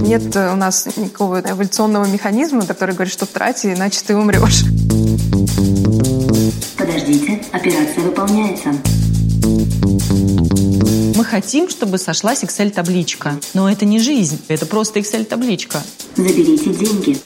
Нет у нас никакого эволюционного механизма, который говорит, что трати, иначе ты умрешь. Подождите, операция выполняется. Мы хотим, чтобы сошлась Excel-табличка. Но это не жизнь, это просто Excel-табличка. Заберите деньги.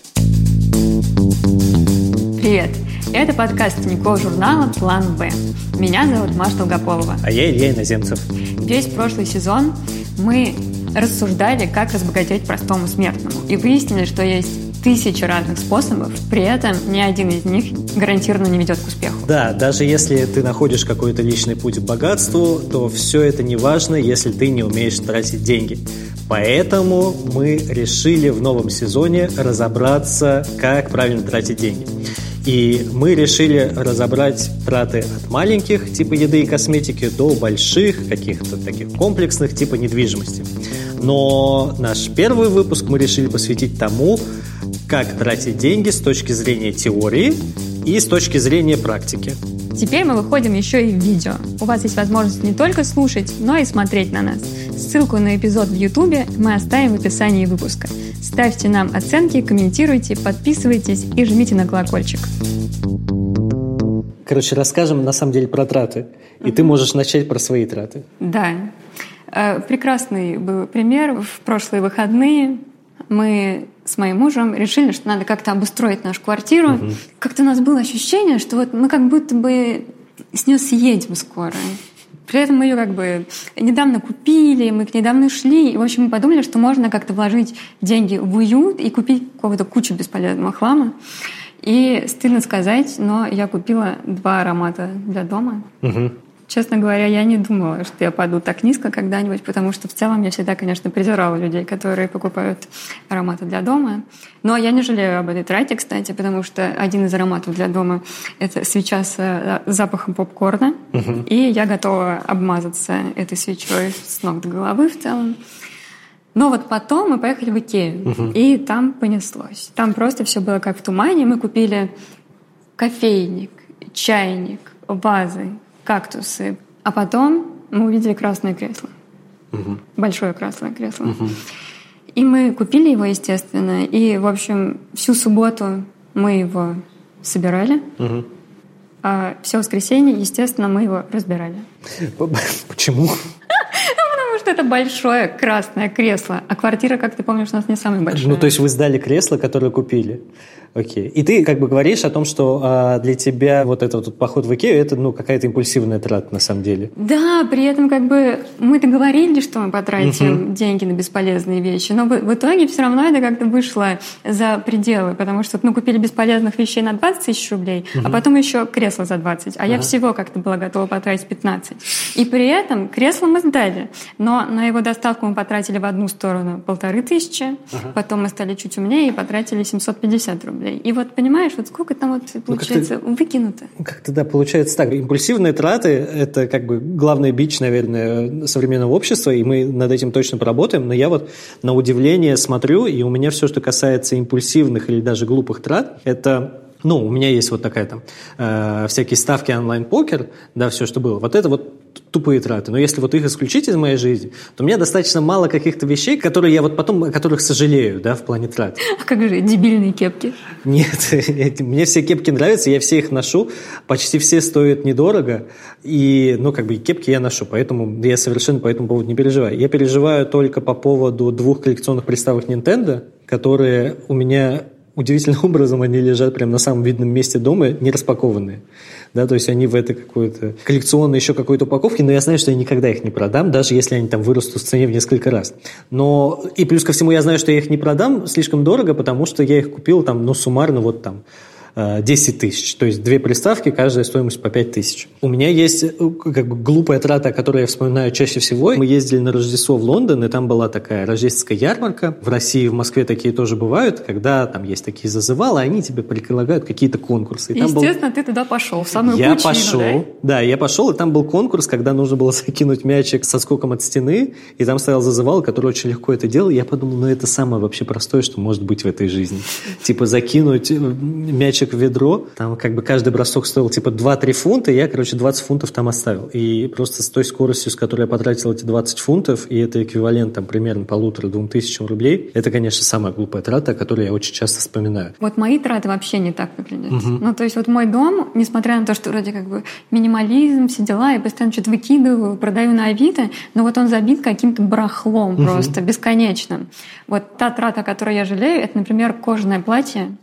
Привет! Это подкаст Тинькофф журнала «План Б». Меня зовут Маша Долгополова. А я Илья Иноземцев. Весь прошлый сезон мы рассуждали, как разбогатеть простому смертному. И выяснили, что есть тысячи разных способов, при этом ни один из них гарантированно не ведет к успеху. Да, даже если ты находишь какой-то личный путь к богатству, то все это не важно, если ты не умеешь тратить деньги. Поэтому мы решили в новом сезоне разобраться, как правильно тратить деньги. И мы решили разобрать траты от маленьких, типа еды и косметики, до больших, каких-то таких комплексных, типа недвижимости. Но наш первый выпуск мы решили посвятить тому, как тратить деньги с точки зрения теории и с точки зрения практики. Теперь мы выходим еще и в видео. У вас есть возможность не только слушать, но и смотреть на нас. Ссылку на эпизод в Ютубе мы оставим в описании выпуска. Ставьте нам оценки, комментируйте, подписывайтесь и жмите на колокольчик. Короче, расскажем на самом деле про траты. И ты можешь начать про свои траты. Да. Э, прекрасный был пример. В прошлые выходные мы с моим мужем решили, что надо как-то обустроить нашу квартиру. Угу. Как-то у нас было ощущение, что вот мы как будто бы с нее съедем скоро. При этом мы ее как бы недавно купили, мы к недавно шли. И, в общем, мы подумали, что можно как-то вложить деньги в уют и купить какого-то кучу бесполезного хлама. И стыдно сказать, но я купила два аромата для дома. Угу. Честно говоря, я не думала, что я паду так низко когда-нибудь, потому что в целом я всегда, конечно, презирала людей, которые покупают ароматы для дома. Но я не жалею об этой трате, кстати, потому что один из ароматов для дома — это свеча с э, запахом попкорна. Угу. И я готова обмазаться этой свечой с ног до головы в целом. Но вот потом мы поехали в Икею, угу. и там понеслось. Там просто все было как в тумане. Мы купили кофейник, чайник, вазы, кактусы. А потом мы увидели красное кресло. Угу. Большое красное кресло. Угу. И мы купили его, естественно. И, в общем, всю субботу мы его собирали. Угу. А все воскресенье, естественно, мы его разбирали. Почему? Потому что это большое красное кресло. А квартира, как ты помнишь, у нас не самая большая. Ну, то есть вы сдали кресло, которое купили. Окей. И ты как бы говоришь о том, что а, для тебя вот этот вот поход в Икею это ну какая-то импульсивная трата на самом деле. Да, при этом как бы мы договорились, что мы потратим uh-huh. деньги на бесполезные вещи, но в, в итоге все равно это как-то вышло за пределы, потому что мы купили бесполезных вещей на 20 тысяч рублей, uh-huh. а потом еще кресло за 20, а uh-huh. я всего как-то была готова потратить 15. И при этом кресло мы сдали, но на его доставку мы потратили в одну сторону полторы тысячи, uh-huh. потом мы стали чуть умнее и потратили 750 рублей рублей. И вот понимаешь, вот сколько там вот ну, получается ну, выкинуто. Как-то да, получается так. Импульсивные траты – это как бы главный бич, наверное, современного общества, и мы над этим точно поработаем. Но я вот на удивление смотрю, и у меня все, что касается импульсивных или даже глупых трат, это ну, у меня есть вот такая там э, всякие ставки онлайн-покер, да, все, что было. Вот это вот тупые траты. Но если вот их исключить из моей жизни, то у меня достаточно мало каких-то вещей, которые я вот потом, о которых сожалею, да, в плане трат. А как же дебильные кепки? Нет, мне все кепки нравятся, я все их ношу, почти все стоят недорого, и, ну, как бы, кепки я ношу, поэтому я совершенно по этому поводу не переживаю. Я переживаю только по поводу двух коллекционных приставок Nintendo, которые у меня удивительным образом они лежат прямо на самом видном месте дома, не распакованные. Да, то есть они в этой какой-то коллекционной еще какой-то упаковке, но я знаю, что я никогда их не продам, даже если они там вырастут в цене в несколько раз. Но и плюс ко всему я знаю, что я их не продам слишком дорого, потому что я их купил там, ну, суммарно вот там 10 э, тысяч. То есть две приставки, каждая стоимость по 5 тысяч. У меня есть э, как бы глупая трата, которую я вспоминаю чаще всего. Мы ездили на Рождество в Лондон, и там была такая рождественская ярмарка. В России, в Москве такие тоже бывают, когда там есть такие зазывалы, они тебе предлагают какие-то конкурсы. И Естественно, был... ты туда пошел, в самую Я пучину, пошел, да? да, я пошел, и там был конкурс, когда нужно было закинуть мячик со скоком от стены, и там стоял зазывал, который очень легко это делал. И я подумал, ну это самое вообще простое, что может быть в этой жизни. Типа закинуть э, мячик ящик, ведро. Там как бы каждый бросок стоил типа 2-3 фунта, и я, короче, 20 фунтов там оставил. И просто с той скоростью, с которой я потратил эти 20 фунтов, и это эквивалент там примерно полутора-двум тысячам рублей, это, конечно, самая глупая трата, которую я очень часто вспоминаю. Вот мои траты вообще не так выглядят. Угу. Ну, то есть вот мой дом, несмотря на то, что вроде как бы минимализм, все дела, я постоянно что-то выкидываю, продаю на Авито, но вот он забит каким-то барахлом угу. просто, бесконечным. Вот та трата, о которой я жалею, это, например, кожаное платье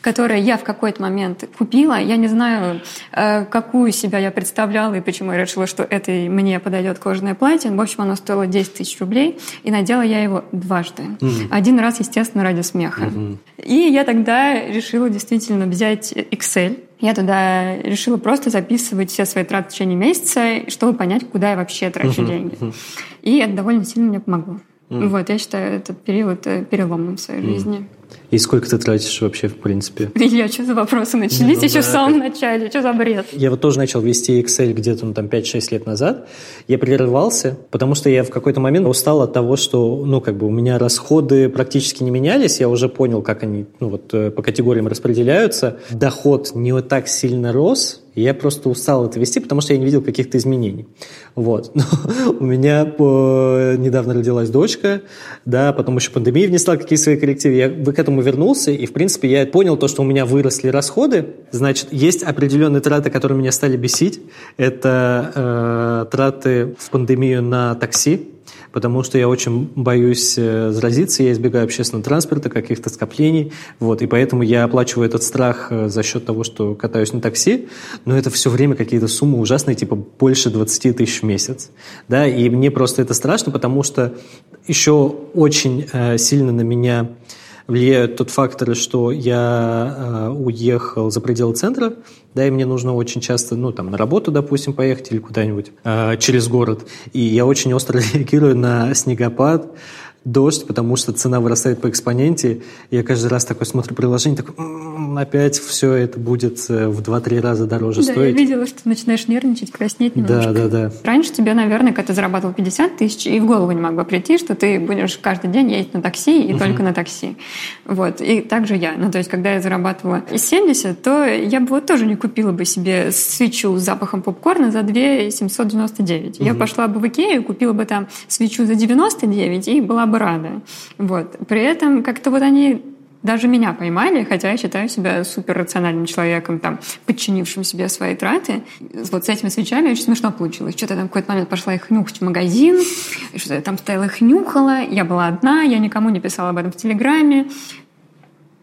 которое я в какой-то момент купила. Я не знаю, э, какую себя я представляла и почему я решила, что это мне подойдет кожаное платье. В общем, оно стоило 10 тысяч рублей, и надела я его дважды. Mm. Один раз, естественно, ради смеха. Mm-hmm. И я тогда решила действительно взять Excel, я туда решила просто записывать все свои траты в течение месяца, чтобы понять, куда я вообще трачу uh-huh, деньги. И это довольно сильно мне помогло. Mm. Вот, я считаю этот период э, переломным в своей mm. жизни. И сколько ты тратишь вообще, в принципе? Я что за вопросы начались ну, еще да. в самом начале? Что за бред? Я вот тоже начал вести Excel где-то ну, там 5-6 лет назад. Я прерывался, потому что я в какой-то момент устал от того, что ну, как бы у меня расходы практически не менялись. Я уже понял, как они ну, вот, э, по категориям распределяются. Доход не вот так сильно рос, я просто устал это вести, потому что я не видел каких-то изменений. Вот. Но у меня недавно родилась дочка, да, потом еще пандемия внесла какие-то свои коррективы. Я к этому вернулся, и, в принципе, я понял то, что у меня выросли расходы. Значит, есть определенные траты, которые меня стали бесить. Это э, траты в пандемию на такси потому что я очень боюсь э, заразиться, я избегаю общественного транспорта, каких-то скоплений, вот, и поэтому я оплачиваю этот страх э, за счет того, что катаюсь на такси, но это все время какие-то суммы ужасные, типа больше 20 тысяч в месяц, да, и мне просто это страшно, потому что еще очень э, сильно на меня влияют тот фактор, что я э, уехал за пределы центра, да, и мне нужно очень часто, ну, там, на работу, допустим, поехать или куда-нибудь э, через город. И я очень остро реагирую на снегопад, дождь, потому что цена вырастает по экспоненте. Я каждый раз такой смотрю приложение, такой, м-м, опять все это будет э, в 2-3 раза дороже да, стоить. я видела, что ты начинаешь нервничать, краснеть немножко. Да, да, да. Раньше тебе, наверное, когда ты зарабатывал 50 тысяч, и в голову не могло прийти, что ты будешь каждый день ездить на такси и угу. только на такси. Вот. И также я. Ну, то есть, когда я зарабатывала 70, то я бы вот тоже не купила бы себе свечу с запахом попкорна за 2 799. Угу. Я пошла бы в Икею, купила бы там свечу за 99 и была бы рада. Вот. При этом как-то вот они даже меня поймали, хотя я считаю себя суперрациональным человеком, там, подчинившим себе свои траты. Вот с этими свечами очень смешно получилось. Что-то там в какой-то момент пошла их нюхать в магазин, что-то я там стояла их нюхала, я была одна, я никому не писала об этом в Телеграме.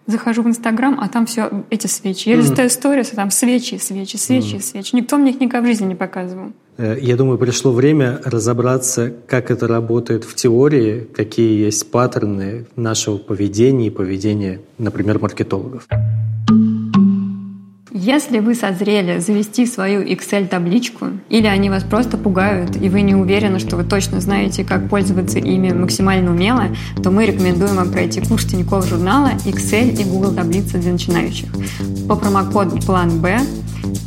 Захожу в Инстаграм, а там все эти свечи. Я листаю сторис, а там свечи, свечи, свечи, свечи. Никто мне их никогда в жизни не показывал. Э, я думаю, пришло время разобраться, как это работает в теории, какие есть паттерны нашего поведения и поведения, например, маркетологов. Если вы созрели завести свою Excel-табличку, или они вас просто пугают, и вы не уверены, что вы точно знаете, как пользоваться ими максимально умело, то мы рекомендуем вам пройти курс Тинькофф журнала Excel и Google таблицы для начинающих. По промокоду «План Б»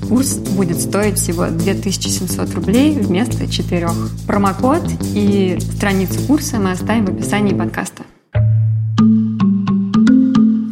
курс будет стоить всего 2700 рублей вместо 4. Промокод и страницу курса мы оставим в описании подкаста.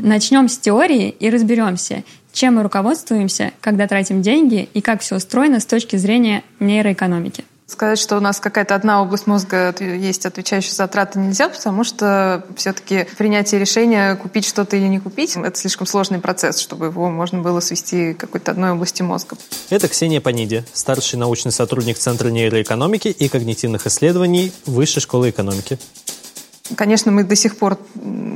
Начнем с теории и разберемся, чем мы руководствуемся, когда тратим деньги и как все устроено с точки зрения нейроэкономики. Сказать, что у нас какая-то одна область мозга есть, отвечающая за траты, нельзя, потому что все-таки принятие решения, купить что-то или не купить, это слишком сложный процесс, чтобы его можно было свести к какой-то одной области мозга. Это Ксения Паниди, старший научный сотрудник Центра нейроэкономики и когнитивных исследований Высшей школы экономики. Конечно, мы до сих пор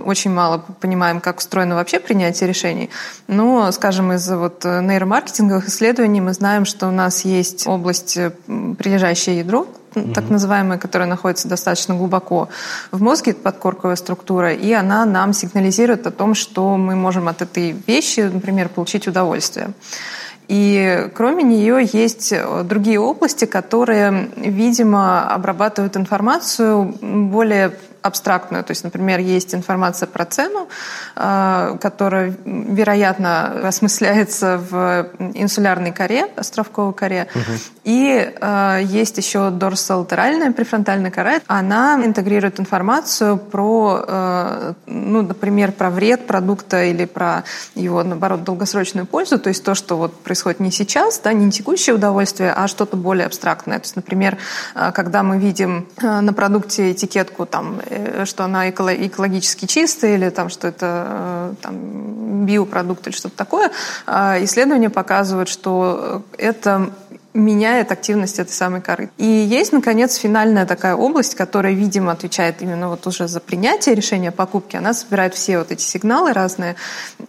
очень мало понимаем, как устроено вообще принятие решений, но, скажем, из вот нейромаркетинговых исследований мы знаем, что у нас есть область, э, прилежащее ядро, так называемая, которая находится достаточно глубоко в мозге, подкорковая структура, и она нам сигнализирует о том, что мы можем от этой вещи, например, получить удовольствие. И кроме нее есть э, другие области, которые, видимо, обрабатывают информацию более абстрактную. То есть, например, есть информация про цену, э, которая, вероятно, осмысляется в инсулярной коре, островковой коре. Угу. И э, есть еще дорсолатеральная префронтальная кора. Она интегрирует информацию про, э, ну, например, про вред продукта или про его, наоборот, долгосрочную пользу. То есть то, что вот происходит не сейчас, да, не текущее удовольствие, а что-то более абстрактное. То есть, например, когда мы видим на продукте этикетку, там, что она экологически чистая или там, что это там, биопродукт или что-то такое, исследования показывают, что это меняет активность этой самой коры. И есть, наконец, финальная такая область, которая, видимо, отвечает именно вот уже за принятие решения о покупке. Она собирает все вот эти сигналы разные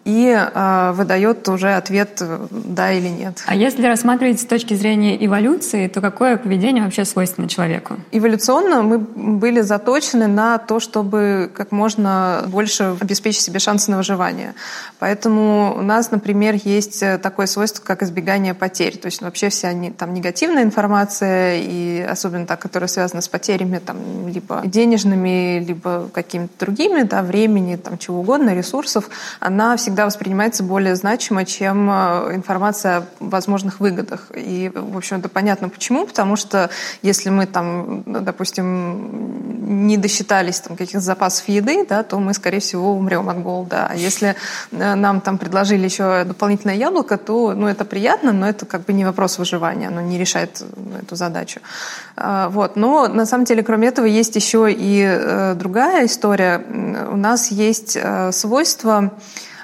и э, выдает уже ответ да или нет. А если рассматривать с точки зрения эволюции, то какое поведение вообще свойственно человеку? Эволюционно мы были заточены на то, чтобы как можно больше обеспечить себе шансы на выживание. Поэтому у нас, например, есть такое свойство, как избегание потерь. То есть вообще все там негативная информация, и особенно та, которая связана с потерями там, либо денежными, либо какими-то другими, да, времени, там, чего угодно, ресурсов, она всегда воспринимается более значимо, чем э, информация о возможных выгодах. И, в общем, это понятно почему, потому что если мы там, допустим, не досчитались там каких-то запасов еды, да, то мы, скорее всего, умрем от голода. А если э, нам там предложили еще дополнительное яблоко, то, ну, это приятно, но это как бы не вопрос выживания образования, оно не решает эту задачу. А, вот. Но на самом деле, кроме этого, есть еще и э, другая история. У нас есть э, свойство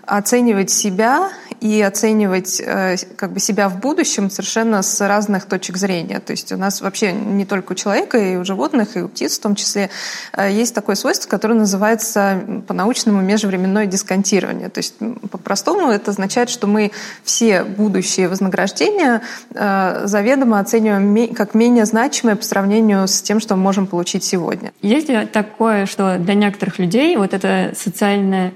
оценивать себя и оценивать э, как бы себя в будущем совершенно с разных точек зрения. То есть у нас вообще не только у человека, и у животных, и у птиц в том числе э, есть такое свойство, которое называется по-научному межвременное дисконтирование. То есть по-простому это означает, что мы все будущие вознаграждения э, заведомо оцениваем как менее значимые по сравнению с тем, что мы можем получить сегодня. Есть ли такое, что для некоторых людей вот это социальное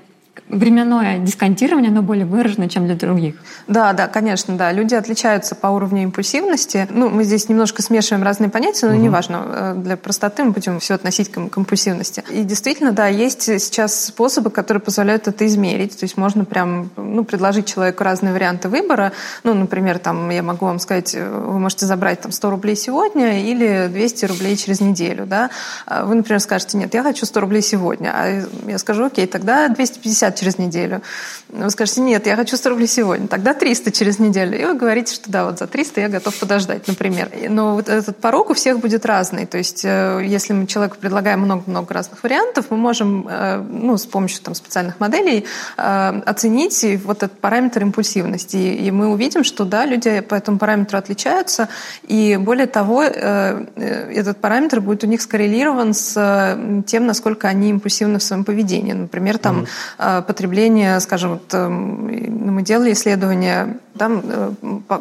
временное дисконтирование, оно более выражено, чем для других. Да, да, конечно, да. Люди отличаются по уровню импульсивности. Ну, мы здесь немножко смешиваем разные понятия, но угу. неважно. Э, для простоты мы будем все относить к компульсивности. И действительно, да, есть сейчас способы, которые позволяют это измерить. То есть можно прям ну, предложить человеку разные варианты выбора. Ну, например, там, я могу вам сказать, э, вы можете забрать там 100 рублей сегодня или 200 рублей через неделю, да. А вы, например, скажете, нет, я хочу 100 рублей сегодня. А я скажу, окей, тогда 250 через неделю. Вы скажете, нет, я хочу 100 рублей сегодня, тогда 300 через неделю. И вы говорите, что да, вот за 300 я готов подождать, например. Но вот этот порог у всех будет разный. То есть э, если мы человеку предлагаем много-много разных вариантов, мы можем э, ну, с помощью там, специальных моделей э, оценить вот этот параметр импульсивности. И мы увидим, что да, люди по этому параметру отличаются. И более того, этот параметр будет у них скоррелирован с тем, насколько они импульсивны в своем поведении. Например, там mm-hmm потребления, скажем, вот, эм, мы делали исследование, там э,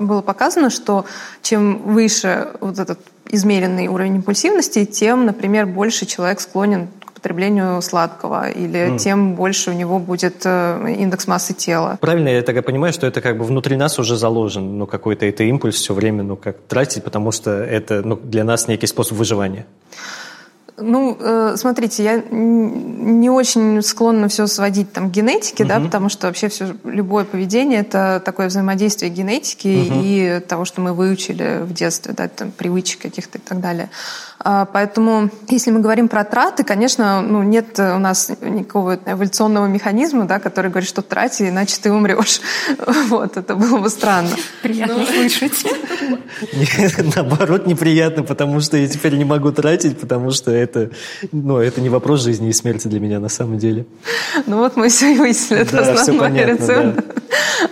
было показано, что чем выше вот этот измеренный уровень импульсивности, тем, например, больше человек склонен к потреблению сладкого, или mm. тем больше у него будет э, индекс массы тела. Правильно я тогда понимаю, что это как бы внутри нас уже заложен, ну, какой-то это импульс все время, ну, как тратить, потому что это ну, для нас некий способ выживания. Ну, э, смотрите, я не очень склонна все сводить там к генетике, угу. да, потому что вообще все любое поведение это такое взаимодействие генетики угу. и того, что мы выучили в детстве, да, там, привычек каких-то и так далее. А, поэтому, если мы говорим про траты, конечно, ну, нет у нас никакого эволюционного механизма, да, который говорит, что трати, иначе ты умрешь. Вот, это было бы странно. Приятно Но... слышать. Наоборот, неприятно, потому что я теперь не могу тратить, потому что это, ну, это не вопрос жизни и смерти для меня на самом деле. Ну вот мы все и выяснили, это да, основной рецепт. Да.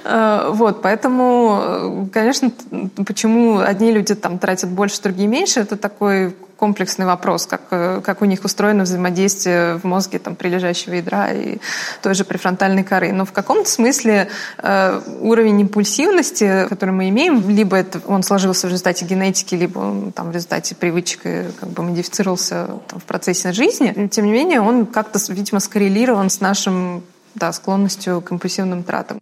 Вот, поэтому, конечно, почему одни люди там тратят больше, другие меньше, это такой комплексный вопрос, как, э, как у них устроено взаимодействие в мозге там, прилежащего ядра и той же префронтальной коры. Но в каком-то смысле э, уровень импульсивности, который мы имеем, либо это он сложился в результате генетики, либо он там, в результате привычек как бы модифицировался там, в процессе жизни, тем не менее он как-то, видимо, скоррелирован с нашим да, склонностью к импульсивным тратам.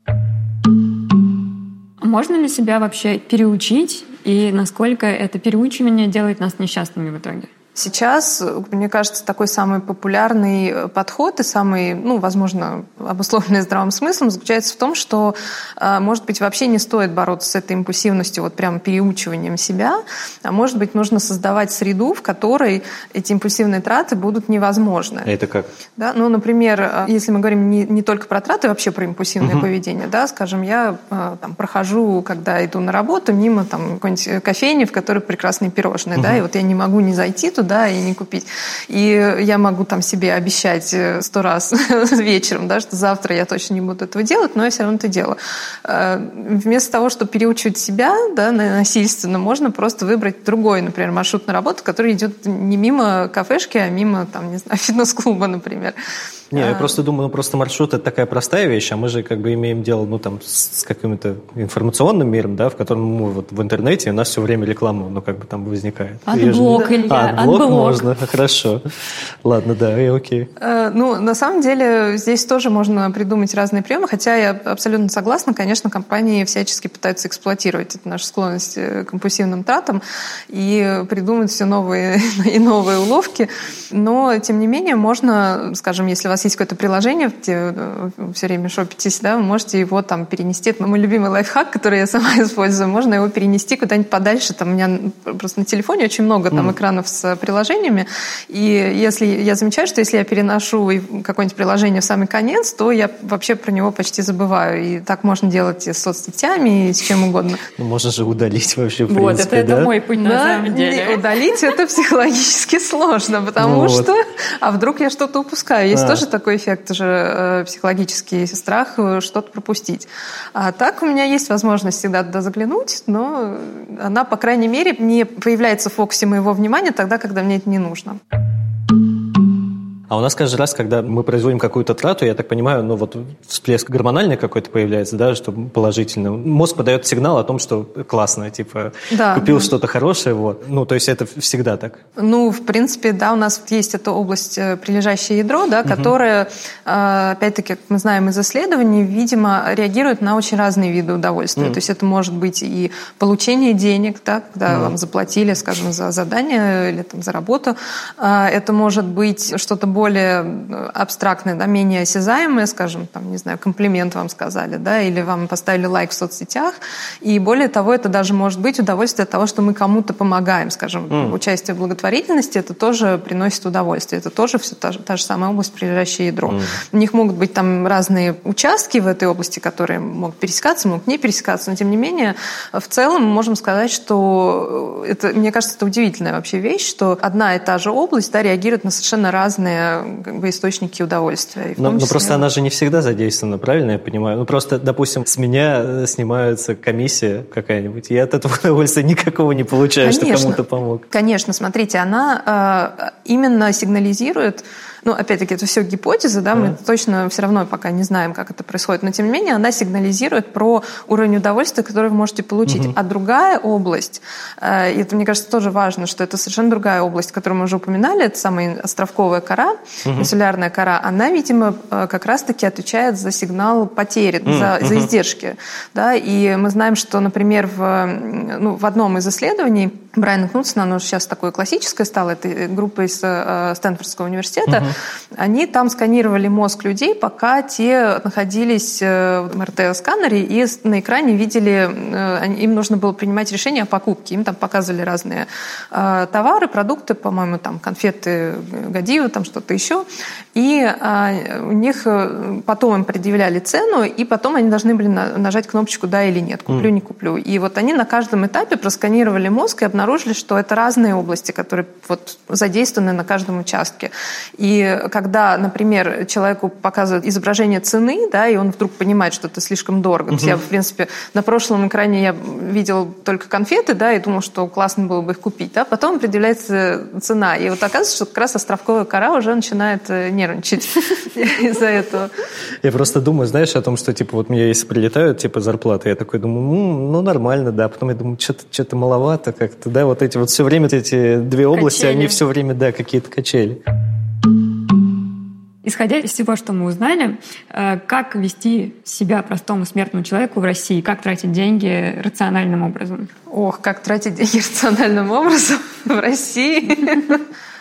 Можно ли себя вообще переучить и насколько это переучивание делает нас несчастными в итоге? Сейчас, мне кажется, такой самый популярный подход и самый, ну, возможно, обусловленный здравым смыслом заключается в том, что, э, может быть, вообще не стоит бороться с этой импульсивностью, вот прям переучиванием себя, а может быть, нужно создавать среду, в которой эти импульсивные траты будут невозможны. А это как? Да, ну, например, э, если мы говорим не, не только про траты, вообще про импульсивное угу. поведение, да, скажем, я э, там прохожу, когда иду на работу, мимо там какой-нибудь кофейни, в которой прекрасные пирожные, угу. да, и вот я не могу не зайти туда, да, и не купить. И я могу там себе обещать э, сто раз вечером, да, что завтра я точно не буду этого делать, но я все равно это делаю. Э, вместо того, чтобы переучивать себя да, насильственно, можно просто выбрать другой, например, маршрут на работу, который идет не мимо кафешки, а мимо, там, не знаю, фитнес-клуба, например. Не, а... я просто думаю, ну просто маршрут это такая простая вещь, а мы же как бы имеем дело, ну там, с, с каким-то информационным миром, да, в котором мы вот в интернете у нас все время реклама, ну как бы там возникает. AdBlock, Илья, а, AdBlock, AdBlock можно, хорошо. Ладно, да, и окей. Э, ну, на самом деле, здесь тоже можно придумать разные приемы, хотя я абсолютно согласна, конечно, компании всячески пытаются эксплуатировать эту нашу склонность к компульсивным тратам и придумать все новые и новые уловки, но, тем не менее, можно, скажем, если вас есть какое-то приложение, где э, все время шопитесь, да, вы можете его там перенести. Это мой любимый лайфхак, который я сама использую. Можно его перенести куда-нибудь подальше. Там у меня просто на телефоне очень много там mm. экранов с приложениями. И если я замечаю, что если я переношу какое-нибудь приложение в самый конец, то я вообще про него почти забываю. И так можно делать и с соцсетями, и с чем угодно. Ну, можно же удалить вообще, в вот, принципе, это, да? это мой путь на да? самом деле. Удалить это психологически сложно, потому ну, что... Вот. А вдруг я что-то упускаю? Есть а. тоже такой эффект уже э, психологический страх э, что-то пропустить. А так у меня есть возможность всегда туда заглянуть, но она, по крайней мере, не появляется в фокусе моего внимания тогда, когда мне это не нужно. А у нас каждый раз, когда мы производим какую-то трату, я так понимаю, ну вот всплеск гормональный какой-то появляется, да, что положительно. Мозг подает сигнал о том, что классно, типа да. купил что-то хорошее, вот. Ну, то есть это всегда так. Ну, в принципе, да, у нас есть эта область э, прилежащее ядро, да, угу. э, опять-таки, как мы знаем из исследований, видимо, реагирует на очень разные виды удовольствия. Mm. То есть это может быть и получение денег, да, когда mm. вам заплатили, скажем, за задание или там, за работу. А, это может быть что-то более э, абстрактное, да, менее осязаемое, скажем, там, не знаю, комплимент вам сказали, да, или вам поставили лайк в соцсетях. И более того, это даже может быть удовольствие от того, что мы кому-то помогаем, скажем, mm. участие в благотворительности, это тоже приносит удовольствие. Это тоже все та, та же самая область, прилежащее ядро. Mm. У них могут быть там разные участки в этой области, которые могут пересекаться, могут не пересекаться, но тем не менее, в целом мы можем сказать, что это, мне кажется, это удивительная вообще вещь, что одна и та же область да, реагирует на совершенно разные как бы, источники удовольствия. Но, но просто она же не всегда задействована, правильно я понимаю? Ну просто, допустим, с меня э, снимается комиссия какая-нибудь, я от этого удовольствия никакого не получаю, Конечно. что кому-то помог. Конечно, смотрите, она э, именно сигнализирует ну, опять-таки, это все гипотезы, да, мы точно все равно пока не знаем, как это происходит, но тем не менее она сигнализирует про уровень удовольствия, который вы можете получить. Mm-hmm. А другая область, э, и это, мне кажется, тоже важно, что это совершенно другая область, которую мы уже упоминали, это самая островковая кора, mm-hmm. инсулярная кора, она, видимо, э, как раз-таки отвечает за сигнал потери, mm-hmm. за, за издержки. Да, и мы знаем, что, например, в, ну, в одном из исследований Брайана Кнутсона, оно сейчас такое классическое стало, это группа из э, Стэнфордского университета, угу. Они там сканировали мозг людей, пока те находились э, в МРТ-сканере и на экране видели, э, им нужно было принимать решение о покупке. Им там показывали разные э, товары, продукты, по-моему, там конфеты Гадиева, там что-то еще. И э, у них потом им предъявляли цену, и потом они должны были нажать кнопочку «да» или «нет», куплю, не куплю. И вот они на каждом этапе просканировали мозг и обнаружили, что это разные области, которые вот задействованы на каждом участке. И когда, например, человеку показывают изображение цены, да, и он вдруг понимает, что это слишком дорого. Угу. я, в принципе, на прошлом экране я видел только конфеты, да, и думал, что классно было бы их купить, да, потом определяется цена. И вот оказывается, что как раз островковая кора уже начинает э, нервничать из-за этого. Я просто думаю, знаешь, о том, что, типа, вот мне если прилетают, типа, зарплаты, я такой думаю, ну, нормально, да, потом я думаю, что-то что маловато как-то, да, вот эти вот все время эти две области, они все время, да, какие-то качели. Исходя из всего, что мы узнали, э, как вести себя простому смертному человеку в России, как тратить деньги рациональным образом? Ох, как тратить деньги рациональным образом в России?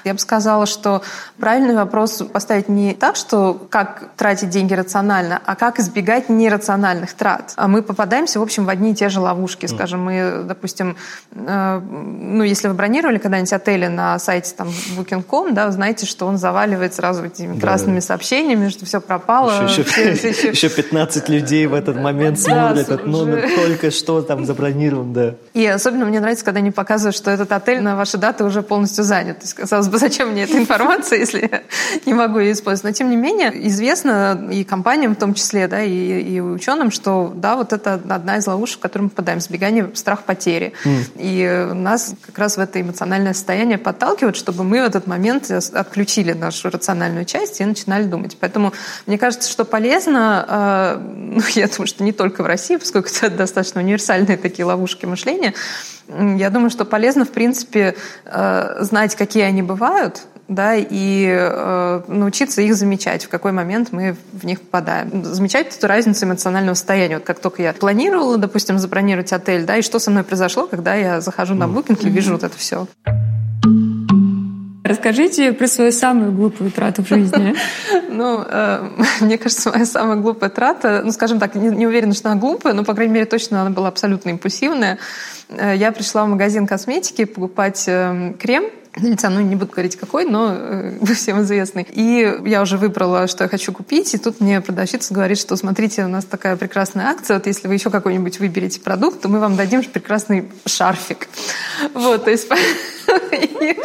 Я бы сказала, что правильный вопрос поставить не так, что как тратить деньги рационально, а как избегать нерациональных трат. А мы попадаемся, в общем, в одни и те же ловушки. Скажем, мы, допустим, э, ну, если вы бронировали когда-нибудь отели на сайте там Booking.com, да, знаете, что он заваливает сразу этими Да, красными да. сообщениями, что все пропало. Еще, все- еще, все- еще 15 людей в этот момент смотрят этот номер, только что там забронирован, да. И особенно мне нравится, когда они показывают, что этот отель на ваши даты уже полностью занят. То есть, казалось бы, зачем мне эта информация, если я не могу ее использовать? Но, тем не менее, известно и компаниям в том числе, да, и, и ученым, что, да, вот это одна из ловушек, в которую мы попадаем. Сбегание, страх потери. И нас как раз в это эмоциональное состояние подталкивает, чтобы мы в этот момент отключили нашу рациональную часть и начинали думать. Поэтому мне кажется, что полезно, э, ну, я думаю, что не только в России, поскольку это достаточно универсальные такие ловушки мышления, я думаю, что полезно, в принципе, э, знать, какие они бывают, да, и э, научиться их замечать, в какой момент мы в них попадаем. Замечать эту разницу эмоционального состояния. Вот как только я планировала, допустим, забронировать отель, да, и что со мной произошло, когда я захожу на букинг и вижу вот это все. Расскажите про свою самую глупую трату в жизни. Ну, э, мне кажется, моя самая глупая трата, ну, скажем так, не, уверена, что она глупая, но, по крайней мере, точно она была абсолютно импульсивная. Э, Я пришла в магазин косметики покупать э, крем для лица, ну, не буду говорить какой, но э, всем известный. И я уже выбрала, что я хочу купить, и тут мне продавщица говорит, что смотрите, у нас такая прекрасная акция, вот если вы еще какой-нибудь выберете продукт, то мы вам дадим прекрасный шарфик. Вот, то есть... И,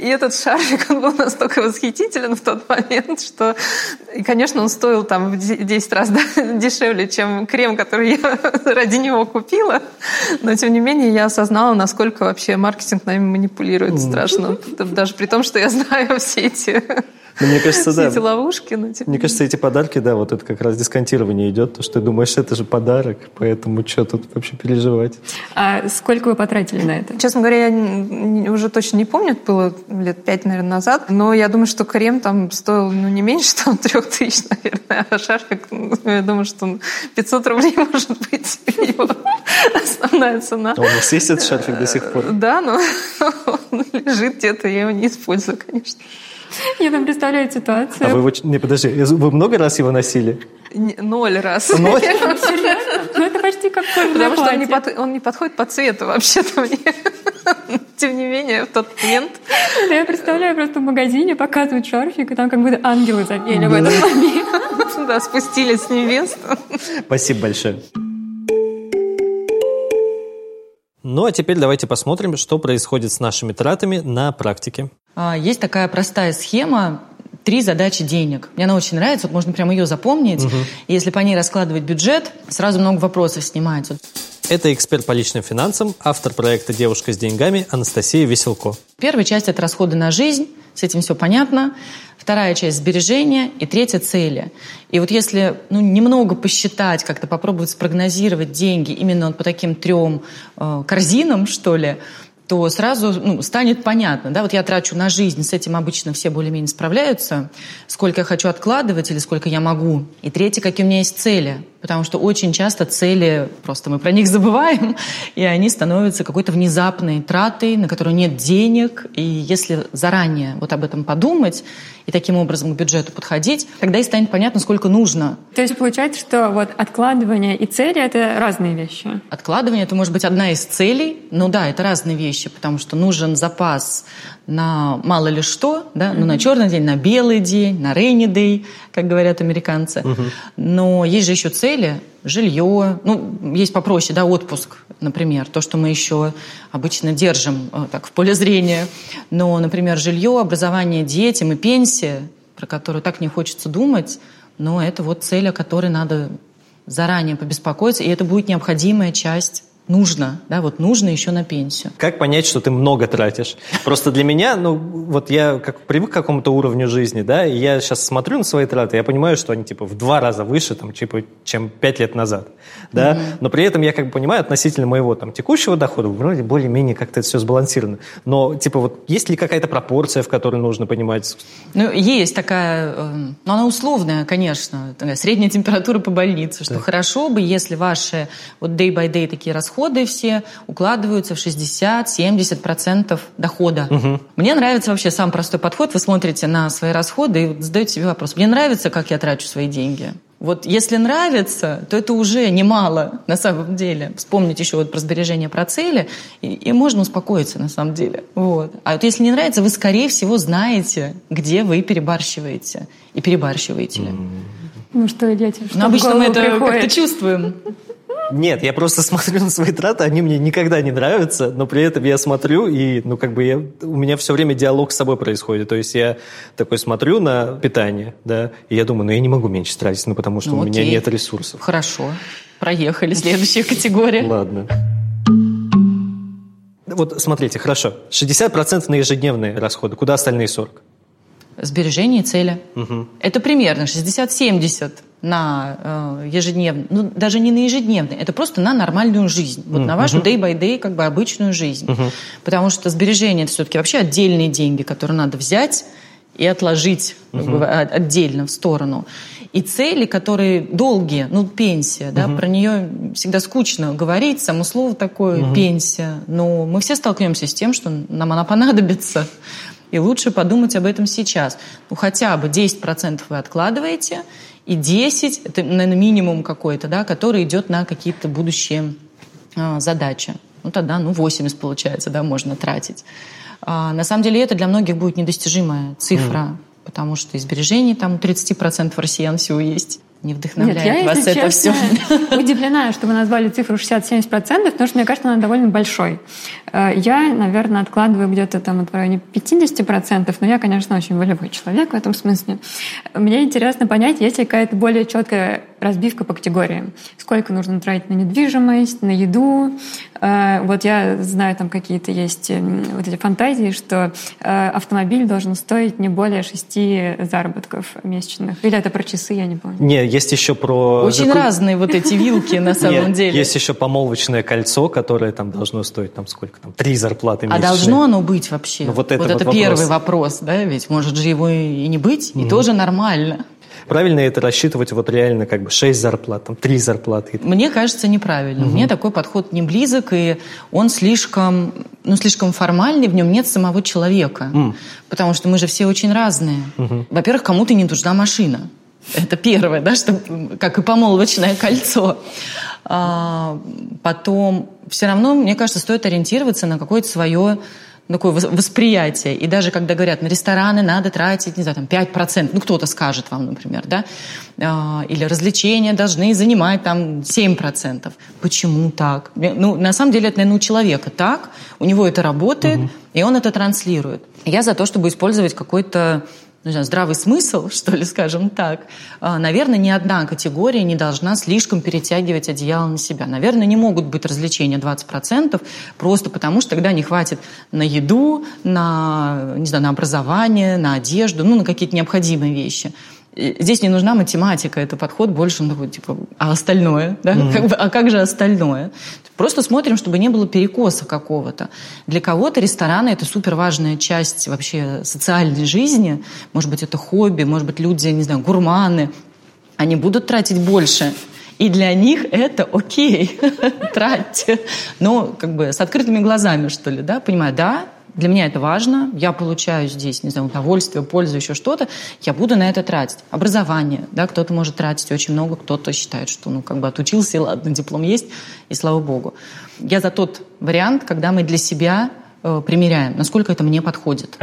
и этот шарфик, он был настолько восхитителен в тот момент, что, и, конечно, он стоил там в де- 10 раз дешевле, чем крем, который я ради него купила. Но, тем не менее, я осознала, насколько вообще маркетинг нами манипулирует страшно. Даже при том, что я знаю все эти, Ну, мне кажется, да. эти ловушки. Но, тем Мне кажется, эти подарки, да, вот это как раз дисконтирование идет, то, что ты думаешь, это же подарок, поэтому что тут вообще переживать? А сколько вы потратили на это? Честно говоря, я уже точно не помню, это было лет пять, наверное, назад, но я думаю, что крем там стоил ну, не меньше там, трех тысяч, наверное, а шарфик, ну, я думаю, что он 500 рублей может быть его основная цена. А у нас есть этот шарфик до сих пор? Да, но он лежит где-то, я его не использую, конечно. Я там представляю А ситуацию. вы его... Не, подожди, вы много раз его носили? Не- Ноль раз. Ноль? Серьезно? Ну, это почти как Потому что он не, платье. под- он не подходит по цвету вообще-то мне. Тем не менее, в тот момент Да я представляю, просто в магазине показывают шарфик, и там как будто ангелы запели в этот момент. да, спустились с небес. Спасибо большое. Ну, а теперь давайте посмотрим, что происходит с нашими тратами на практике. А, Есть такая простая схема три задачи денег. Мне она очень нравится, вот можно прямо ее запомнить. И если по ней раскладывать бюджет, сразу много вопросов снимается. Это эксперт по личным финансам, автор проекта «Девушка с деньгами» Анастасия Веселко. Первая часть – это расходы на жизнь, с этим все понятно. Вторая часть – сбережения. И третья – цели. И вот если ну, немного посчитать, как-то попробовать спрогнозировать деньги именно вот по таким трем э, корзинам, что ли, то сразу ну, станет понятно. Да? Вот я трачу на жизнь, с этим обычно все более-менее справляются. Сколько я хочу откладывать или сколько я могу. И третье, какие у меня есть цели. Потому что очень часто цели, просто мы про них забываем, и они становятся какой-то внезапной тратой, на которую нет денег. И если заранее вот об этом подумать и таким образом к бюджету подходить, тогда и станет понятно, сколько нужно. То есть получается, что вот откладывание и цели — это разные вещи. Откладывание – это может быть одна из целей, но да, это разные вещи, потому что нужен запас на мало ли что, да, ну, на черный день, на белый день, на rainy day, как говорят американцы. Но есть же еще цели, жилье, ну, есть попроще, да, отпуск, например, то, что мы еще обычно держим э, так в поле зрения. Но, например, жилье, образование детям и пенсия, про которую так не хочется думать, но это вот цель, о которой надо заранее побеспокоиться, и это будет необходимая часть нужно, да, вот нужно еще на пенсию. Как понять, что ты много тратишь? Просто для меня, ну, вот я как привык к какому-то уровню жизни, да, и я сейчас смотрю на свои траты, я понимаю, что они, типа, в два раза выше, там, типа, чем пять лет назад, да, но при этом я, как бы, понимаю, относительно моего, там, текущего дохода, вроде более-менее как-то это все сбалансировано, но, типа, вот есть ли какая-то пропорция, в которой нужно понимать? Ну, есть такая, э, ну, она условная, конечно, такая средняя температура по больнице, что хорошо бы, если ваши вот day by day такие расходы расходы все укладываются в 60-70% дохода. Угу. Мне нравится вообще самый простой подход. Вы смотрите на свои расходы и задаете себе вопрос. Мне нравится, как я трачу свои деньги? Вот если нравится, то это уже немало на самом деле. Вспомнить еще вот про сбережение, про цели, и, и можно успокоиться на самом деле. Вот. А вот если не нравится, вы, скорее всего, знаете, где вы перебарщиваете. И перебарщиваете ли. Ну что, дети, что Но обычно мы это как-то чувствуем. Нет, я просто смотрю на свои траты, они мне никогда не нравятся, но при этом я смотрю, и ну как бы я, у меня все время диалог с собой происходит. То есть я такой смотрю на питание, да, и я думаю, ну я не могу меньше тратить, ну потому что Ну, у меня нет ресурсов. Хорошо. Проехали. Следующая категория. Ладно. Вот смотрите, хорошо. 60% на ежедневные расходы. Куда остальные 40%? Сбережение цели. Это примерно 60-70 на э, ежедневный, ну даже не на ежедневный, это просто на нормальную жизнь, вот на вашу day by day как бы обычную жизнь, потому что сбережение это все-таки вообще отдельные деньги, которые надо взять и отложить как бы, о- отдельно в сторону. И цели, которые долгие, ну пенсия, да, про нее всегда скучно говорить, само слово такое пенсия, но мы все столкнемся с тем, что нам она понадобится. И лучше подумать об этом сейчас. Ну, хотя бы 10% вы откладываете, и 10% это, наверное, минимум какой-то, да, который идет на какие-то будущие а, задачи. Ну, тогда, ну, 80 получается, да, можно тратить. А, на самом деле это для многих будет недостижимая цифра, потому что и сбережений там у 30% россиян всего есть. Не Нет, вдохновляет я, вас это честно, все. удивлена, что вы назвали цифру 60-70%, потому что, мне кажется, она довольно большой. Э, Я, наверное, откладываю где-то там в районе 50%, но я, конечно, очень волевой человек в этом смысле. Мне интересно понять, есть ли какая-то более четкая разбивка по категориям. Сколько нужно тратить на недвижимость, на еду. Э, Вот я знаю, там какие-то есть м, вот эти фантазии, что э, автомобиль должен стоить не более шести заработков месячных. Или это про часы, я не помню. Не, есть еще про... Очень заку- разные вот эти вилки на самом деле. Есть еще помолвочное кольцо, которое там должно стоить там сколько там, три зарплаты А месячные. должно оно быть вообще? Ну, вот это вот вопрос. первый вопрос, да, ведь может же его и не быть, и тоже нормально. Правильно это рассчитывать вот реально как бы 6 зарплат, там 3 зарплаты. Мне кажется неправильно. Мне такой подход не близок, и он слишком, ну, слишком формальный, в нем нет самого человека. Потому что мы же все очень разные. Во-первых, кому-то не нужна машина. Это первое, да, что, как и помолвочное кольцо. А, потом, все равно, мне кажется, стоит ориентироваться на какое-то свое такое вос- восприятие. И даже когда говорят, на рестораны надо тратить, не знаю, там 5%, ну кто-то скажет вам, например, да, А, или развлечения должны занимать там 7%. Почему так? Ну, на самом деле, это, наверное, у человека так, у него это работает, и он это транслирует. Я за то, чтобы использовать какой-то не знаю, здравый смысл, что ли, скажем так, А, наверное, ни одна категория не должна слишком перетягивать одеяло на себя. Наверное, не могут быть развлечения 20%, просто потому что тогда не хватит на еду, на, не знаю, на образование, на одежду, ну, на какие-то необходимые вещи. Здесь не нужна математика, это подход больше, ну, типа, а остальное, да? Как бы, а как же остальное? Просто смотрим, чтобы не было перекоса какого-то. Для кого-то рестораны – это супер важная часть вообще социальной жизни. Может быть, это хобби, может быть, люди, не знаю, гурманы. Они будут тратить больше. И для них это окей, тратьте. Но как бы с открытыми глазами, что ли, да, понимаю, да, для меня это важно, я получаю здесь, не знаю, удовольствие, пользу, еще что-то, я буду на это тратить. Образование, да, кто-то может тратить очень много, кто-то считает, что, ну, как бы отучился, и ладно, диплом есть, и слава богу. Я за тот вариант, когда мы для себя э, примеряем, насколько это мне подходит.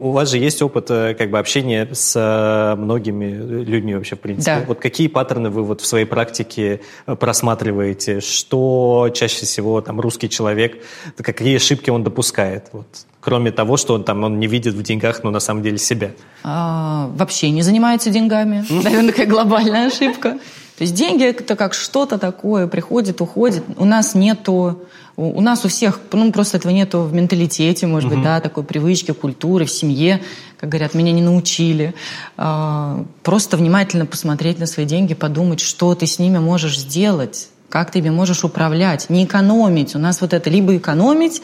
У вас же есть опыт э, как бы общения с э, многими людьми вообще, в принципе. Да. Вот какие паттерны вы вот в своей практике э, просматриваете? Что чаще всего там русский человек, какие ошибки он допускает? Вот. Кроме того, что он там он не видит в деньгах, но на самом деле себя. А, вообще не занимается деньгами. Наверное, такая глобальная ошибка. То есть деньги это как что-то такое, приходит, уходит. У нас нету, у нас у всех, ну просто этого нету в менталитете, может быть, да, такой привычки, культуры, в семье, как говорят, меня не научили. А, Просто внимательно посмотреть на свои деньги, подумать, что ты с ними можешь сделать, как ты ими можешь управлять, не экономить. У нас вот это либо экономить,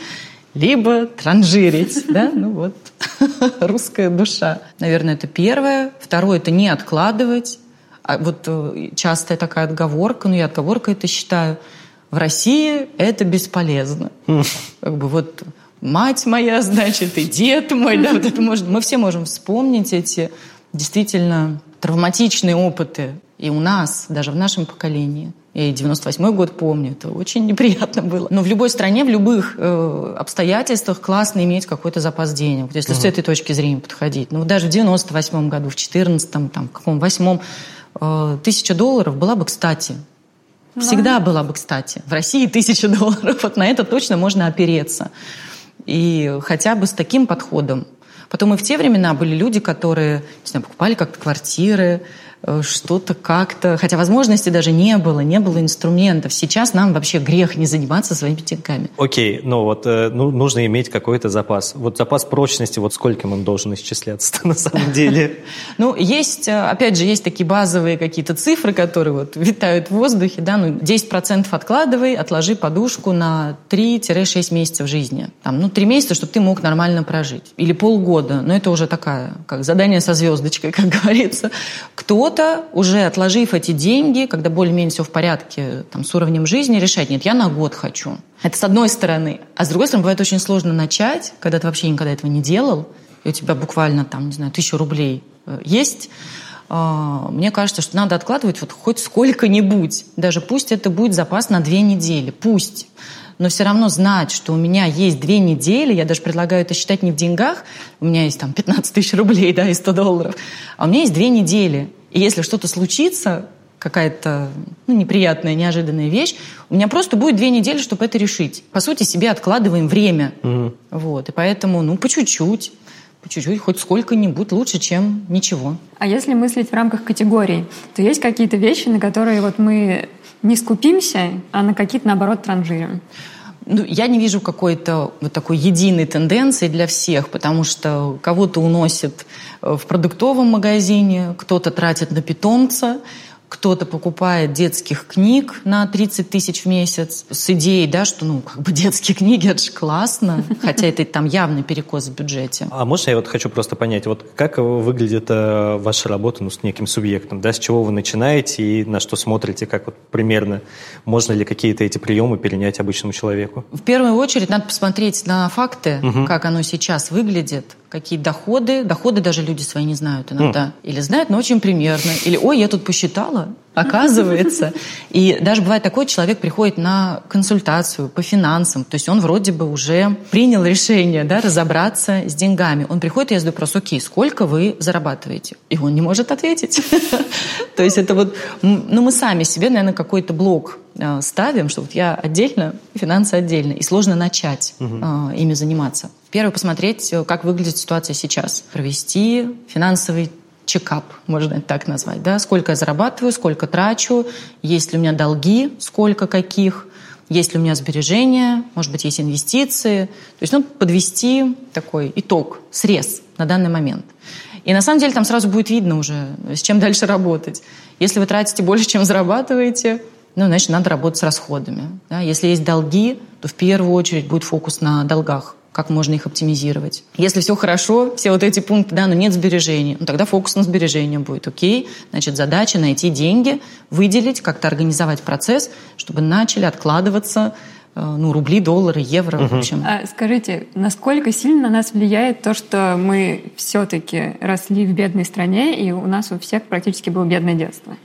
либо транжирить, да, ну вот, русская душа. Наверное, это первое. Второе – это не откладывать. А вот э, частая такая отговорка, ну я отговорка это считаю, В России это бесполезно. Как бы вот мать моя, значит, и дед мой, да, вот это может, мы все можем вспомнить эти действительно травматичные опыты и у нас, даже в нашем поколении. Я и 98 год помню, это очень неприятно было. Но в любой стране, в любых э, обстоятельствах классно иметь какой-то запас денег, если угу. с этой точки зрения подходить. Ну, даже в 98 году, в 14 там, каком восьмом, э, тысяча долларов была бы кстати. Всегда была бы кстати. В России тысяча долларов, вот на это точно можно опереться. И хотя бы с таким подходом. Потом и в те времена были люди, которые не знаю, покупали как-то квартиры, Э, что-то как-то, хотя возможности даже не было, не было инструментов. Сейчас нам вообще грех не заниматься своими деньгами. Окей, ну вот э, ну, нужно иметь какой-то запас. Вот запас прочности, вот сколько он должен исчисляться на самом деле? Ну, есть, э, опять же, есть такие базовые какие-то цифры, которые вот витают в воздухе, да, ну, 10% откладывай, отложи подушку на 3-6 месяцев жизни. Там, ну, 3 месяца, чтобы ты мог нормально прожить. Или полгода, но это уже такая, как задание со звездочкой, как говорится. Кто кто-то, уже отложив эти деньги, когда более-менее все в порядке там, с уровнем жизни, решает, нет, я на год хочу. Это с одной стороны. А с другой стороны, бывает очень сложно начать, когда ты вообще никогда этого не делал, и у тебя буквально там, не знаю, тысячу рублей э, есть. А, мне кажется, что надо откладывать вот хоть сколько-нибудь. Даже пусть это будет запас на две недели. Пусть но все равно знать, что у меня есть две недели, я даже предлагаю это считать не в деньгах, у меня есть там 15 тысяч рублей, да, и 100 долларов, а у меня есть две недели. И если что-то случится, какая-то ну, неприятная, неожиданная вещь, у меня просто будет две недели, чтобы это решить. По сути, себе откладываем время. Угу. Вот, и поэтому, ну, по чуть-чуть, по чуть-чуть, хоть сколько-нибудь лучше, чем ничего. А если мыслить в рамках категорий, то есть какие-то вещи, на которые вот мы не скупимся, а на какие-то, наоборот, транжирим? Ну, я не вижу какой-то вот такой единой тенденции для всех, потому что кого-то уносит э, в продуктовом магазине, кто-то тратит на питомца, кто-то покупает детских книг на 30 тысяч в месяц с идеей, да, что, ну, как бы детские книги, это же классно, хотя это там явный перекос в бюджете. А можно я вот хочу просто понять, вот как выглядит э, ваша работа ну, с неким субъектом, да, с чего вы начинаете и на что смотрите, как вот примерно, можно ли какие-то эти приемы перенять обычному человеку? В первую очередь надо посмотреть на факты, угу. как оно сейчас выглядит, какие доходы, доходы даже люди свои не знают иногда, mm. или знают, но очень примерно, или ой, я тут посчитала, оказывается. И даже бывает такой, человек приходит на консультацию по финансам, то есть он вроде бы уже принял решение да, разобраться с деньгами. Он приходит, и я задаю вопрос, окей, сколько вы зарабатываете? И он не может ответить. То есть это вот, ну мы сами себе, наверное, какой-то блок э, ставим, что вот я отдельно, финансы отдельно, и сложно начать э, ими заниматься. Первое, посмотреть, э, как выглядит ситуация сейчас. Провести финансовый чекап, можно так назвать, да, сколько я зарабатываю, сколько трачу, есть ли у меня долги, сколько каких, есть ли у меня сбережения, может быть, есть инвестиции. То есть, ну, подвести такой итог, срез на данный момент. И на самом деле там сразу будет видно уже, с чем дальше работать. Если вы тратите больше, чем зарабатываете, ну, значит, надо работать с расходами. Да? Если есть долги, то в первую очередь будет фокус на долгах как можно их оптимизировать. Если все хорошо, все вот эти пункты, да, но нет сбережений, ну тогда фокус на сбережения будет, окей. Значит, задача найти деньги, выделить, как-то организовать процесс, чтобы начали откладываться э, ну, рубли, доллары, евро, угу. в общем. А скажите, насколько сильно на нас влияет то, что мы все-таки росли в бедной стране, и у нас у всех практически было бедное детство?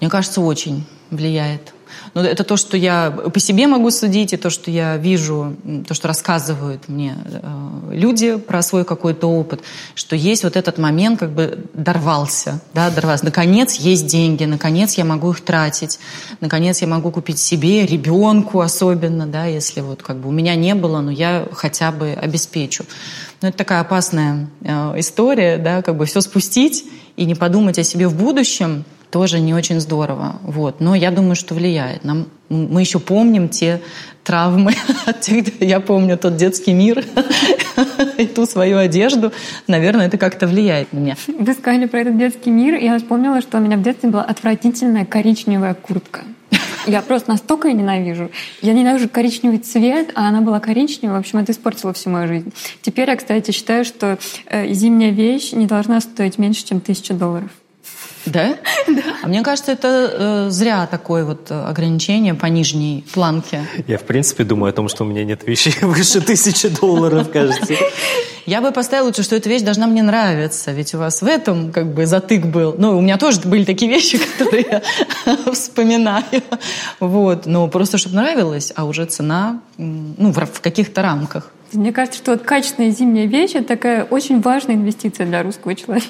Мне кажется, очень влияет. Но это то, что я по себе могу судить, и то, что я вижу, то, что рассказывают мне э, люди про свой какой-то опыт, что есть вот этот момент, как бы дорвался, да, дорвался. Наконец есть деньги, наконец я могу их тратить, наконец я могу купить себе, ребенку особенно, да, если вот как бы у меня не было, но я хотя бы обеспечу. Но это такая опасная э, история, да, как бы все спустить и не подумать о себе в будущем, тоже не очень здорово. Вот. Но я думаю, что влияет. Нам, мы еще помним те травмы я помню тот детский мир и ту свою одежду. Наверное, это как-то влияет на меня. Вы сказали про этот детский мир, и я вспомнила, что у меня в детстве была отвратительная коричневая куртка. Я просто настолько ее ненавижу. Я ненавижу коричневый цвет, а она была коричневая. В общем, это испортило всю мою жизнь. Теперь я, кстати, считаю, что э, зимняя вещь не должна стоить меньше, чем тысяча долларов. Да? Да. А мне кажется, это э, зря такое вот ограничение по нижней планке. Я, в принципе, думаю о том, что у меня нет вещей выше тысячи долларов, кажется. Я бы поставила лучше, что эта вещь должна мне нравиться, ведь у вас в этом как бы затык был. Ну, у меня тоже были такие вещи, которые я вспоминаю. Вот, но просто чтобы нравилось, а уже цена, ну, в каких-то рамках. Мне кажется, что вот качественная зимняя вещь – это такая очень важная инвестиция для русского человека.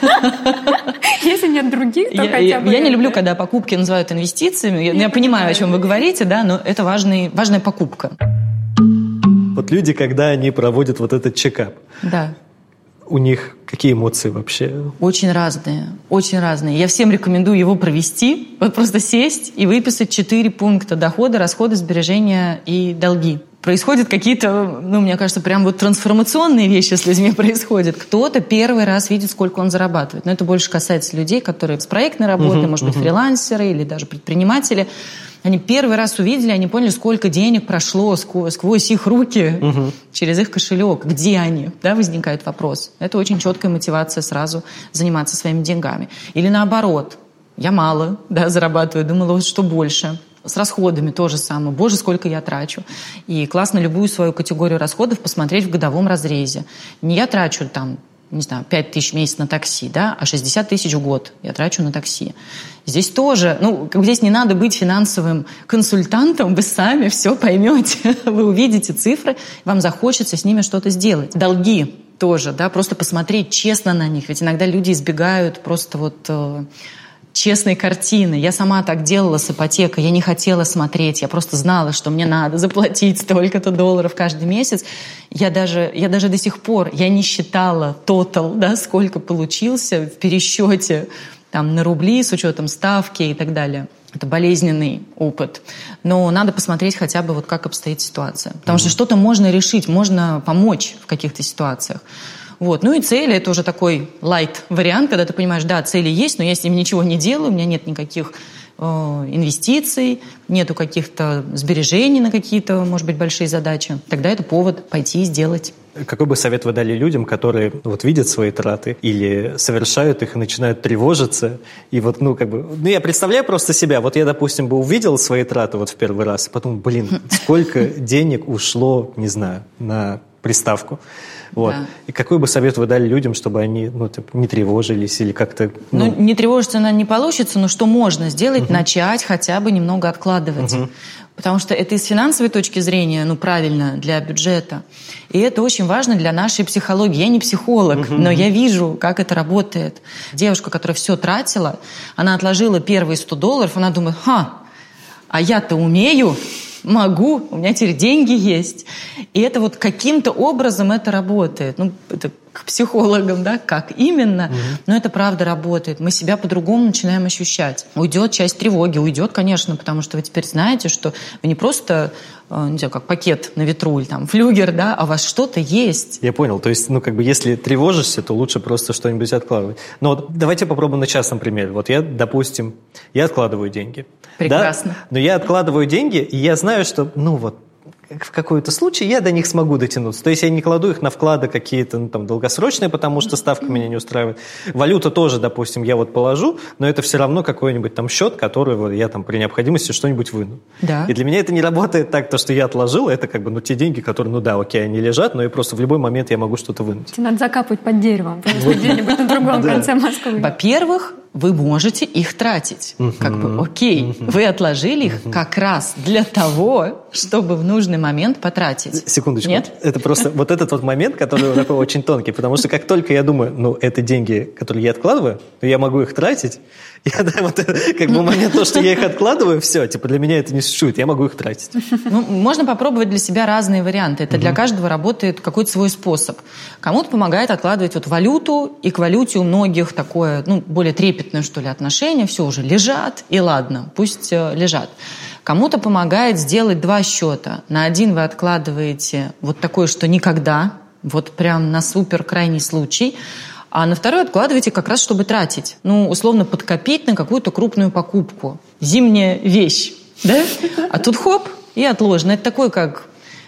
Если нет других, то хотя бы... Я не люблю, когда покупки называют инвестициями. Я понимаю, о чем вы говорите, да, но это важная покупка. Вот люди, когда они проводят вот этот чекап, да. у них какие эмоции вообще? Очень разные, очень разные. Я всем рекомендую его провести, вот просто сесть и выписать четыре пункта дохода, расходы, сбережения и долги происходят какие-то, ну, мне кажется, прям вот трансформационные вещи с людьми происходят. Кто-то первый раз видит, сколько он зарабатывает. Но это больше касается людей, которые с проектной работы, uh-huh, может быть, uh-huh. фрилансеры или даже предприниматели. Они первый раз увидели, они поняли, сколько денег прошло сквозь, сквозь их руки, uh-huh. через их кошелек. Где они? Да, возникает вопрос. Это очень четкая мотивация сразу заниматься своими деньгами. Или наоборот, я мало да, зарабатываю, думала, вот что больше – с расходами то же самое. Боже, сколько я трачу. И классно любую свою категорию расходов посмотреть в годовом разрезе. Не я трачу там не знаю, 5 тысяч в месяц на такси, да, а 60 тысяч в год я трачу на такси. Здесь тоже, ну, здесь не надо быть финансовым консультантом, вы сами все поймете, вы увидите цифры, вам захочется с ними что-то сделать. Долги тоже, да, просто посмотреть честно на них, ведь иногда люди избегают просто вот э, честной картины. Я сама так делала с ипотекой, я не хотела смотреть, я просто знала, что мне надо заплатить столько-то долларов каждый месяц. Я даже, я даже до сих пор, я не считала тотал, да, сколько получился в пересчете там, на рубли с учетом ставки и так далее. Это болезненный опыт. Но надо посмотреть хотя бы, вот как обстоит ситуация. Потому mm-hmm. что что-то можно решить, можно помочь в каких-то ситуациях. Вот. Ну и цели – это уже такой лайт-вариант, когда ты понимаешь, да, цели есть, но я с ним ничего не делаю, у меня нет никаких э, инвестиций, нету каких-то сбережений на какие-то, может быть, большие задачи. Тогда это повод пойти и сделать. Какой бы совет вы дали людям, которые вот видят свои траты или совершают их и начинают тревожиться? И вот, ну, как бы, ну, я представляю просто себя. Вот я, допустим, бы увидел свои траты вот в первый раз, и потом, блин, сколько денег ушло, не знаю, на приставку. Вот. Да. И какой бы совет вы дали людям, чтобы они ну, типа, не тревожились или как-то... Ну... ну, не тревожиться, наверное, не получится, но что можно сделать? Угу. Начать хотя бы немного откладывать. Угу. Потому что это из финансовой точки зрения, ну, правильно, для бюджета. И это очень важно для нашей психологии. Я не психолог, uh-huh. но я вижу, как это работает. Девушка, которая все тратила, она отложила первые 100 долларов, она думает, ха, а я-то умею, могу, у меня теперь деньги есть. И это вот каким-то образом это работает. Ну, это к психологам, да, как именно, угу. но это правда работает. Мы себя по-другому начинаем ощущать. Уйдет часть тревоги, уйдет, конечно, потому что вы теперь знаете, что вы не просто э, не знаю, как пакет на ветру или там флюгер, да, а у вас что-то есть. Я понял. То есть, ну, как бы, если тревожишься, то лучше просто что-нибудь откладывать. Но вот давайте попробуем на частном примере. Вот я, допустим, я откладываю деньги. Прекрасно. Да? Но я откладываю деньги, и я знаю, что, ну, вот, в какой-то случай я до них смогу дотянуться. То есть я не кладу их на вклады какие-то ну, там, долгосрочные, потому что ставка меня не устраивает. Валюта тоже, допустим, я вот положу, но это все равно какой-нибудь там счет, который вот, я там при необходимости что-нибудь выну. Да. И для меня это не работает так, то, что я отложил, это как бы ну, те деньги, которые, ну да, окей, они лежат, но и просто в любой момент я могу что-то вынуть. Тебе надо закапывать под деревом, где-нибудь на другом конце Москвы. Во-первых, вы можете их тратить. Как бы, окей, вы отложили их как раз для того, чтобы в нужный момент потратить. Секундочку. Нет? Это просто вот этот вот момент, который такой очень тонкий, потому что как только я думаю, ну, это деньги, которые я откладываю, то я могу их тратить, я, да, вот как бы момент то, что я их откладываю, все, типа для меня это не существует, я могу их тратить. Ну, можно попробовать для себя разные варианты. Это угу. для каждого работает какой-то свой способ. Кому-то помогает откладывать вот валюту, и к валюте у многих такое, ну, более трепетное, что ли, отношение. Все уже лежат, и ладно, пусть э, лежат. Кому-то помогает сделать два счета. На один вы откладываете вот такое, что никогда, вот прям на супер крайний случай – а на второй откладываете как раз, чтобы тратить. Ну, условно, подкопить на какую-то крупную покупку. Зимняя вещь, да? А тут хоп, и отложено. Это такой, как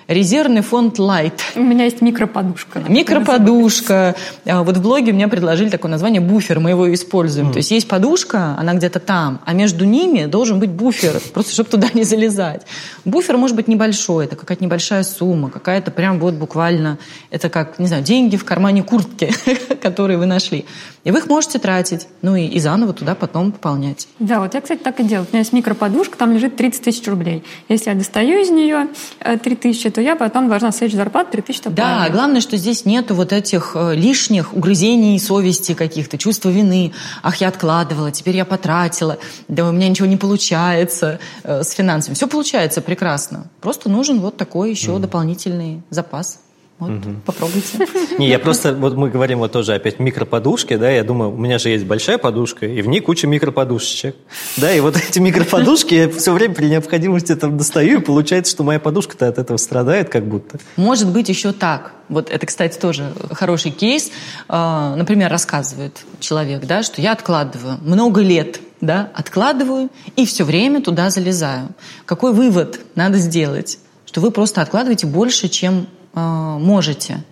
резервный фонд Light. У меня есть микроподушка. Микроподушка. А, Вот в блоге мне предложили такое название буфер, мы его используем. То есть есть подушка, она где-то там, а между ними должен быть буфер, просто чтобы туда не залезать. Буфер может быть небольшой, это какая-то небольшая сумма, какая-то прям вот буквально, это как, не знаю, деньги в кармане куртки, которые вы нашли. И вы их можете тратить, ну и, и заново туда потом пополнять. Да, вот я, кстати, так и делаю. У меня есть микроподушка, там лежит 30 тысяч рублей. Если я достаю из нее 3 тысячи, то я потом должна следующую зарплату 3 тысячи Да, главное, что здесь нету вот этих э, лишних угрызений совести каких-то, чувства вины. Ах, я откладывала, теперь я потратила, да у меня ничего не получается э, с финансами. Все получается прекрасно. Просто нужен вот такой еще дополнительный запас. Вот, попробуйте. Не, я просто, вот мы говорим вот тоже опять микроподушки, да, я думаю, у меня же есть большая подушка, и в ней куча микроподушечек, да, и вот эти микроподушки я все время при необходимости там достаю, и получается, что моя подушка-то от этого страдает как будто. Может быть еще так. Вот это, кстати, тоже хороший кейс. А, Например, рассказывает человек, да, что я откладываю много лет, да, откладываю и все время туда залезаю. Какой вывод надо сделать? Что вы просто откладываете больше, чем э, можете.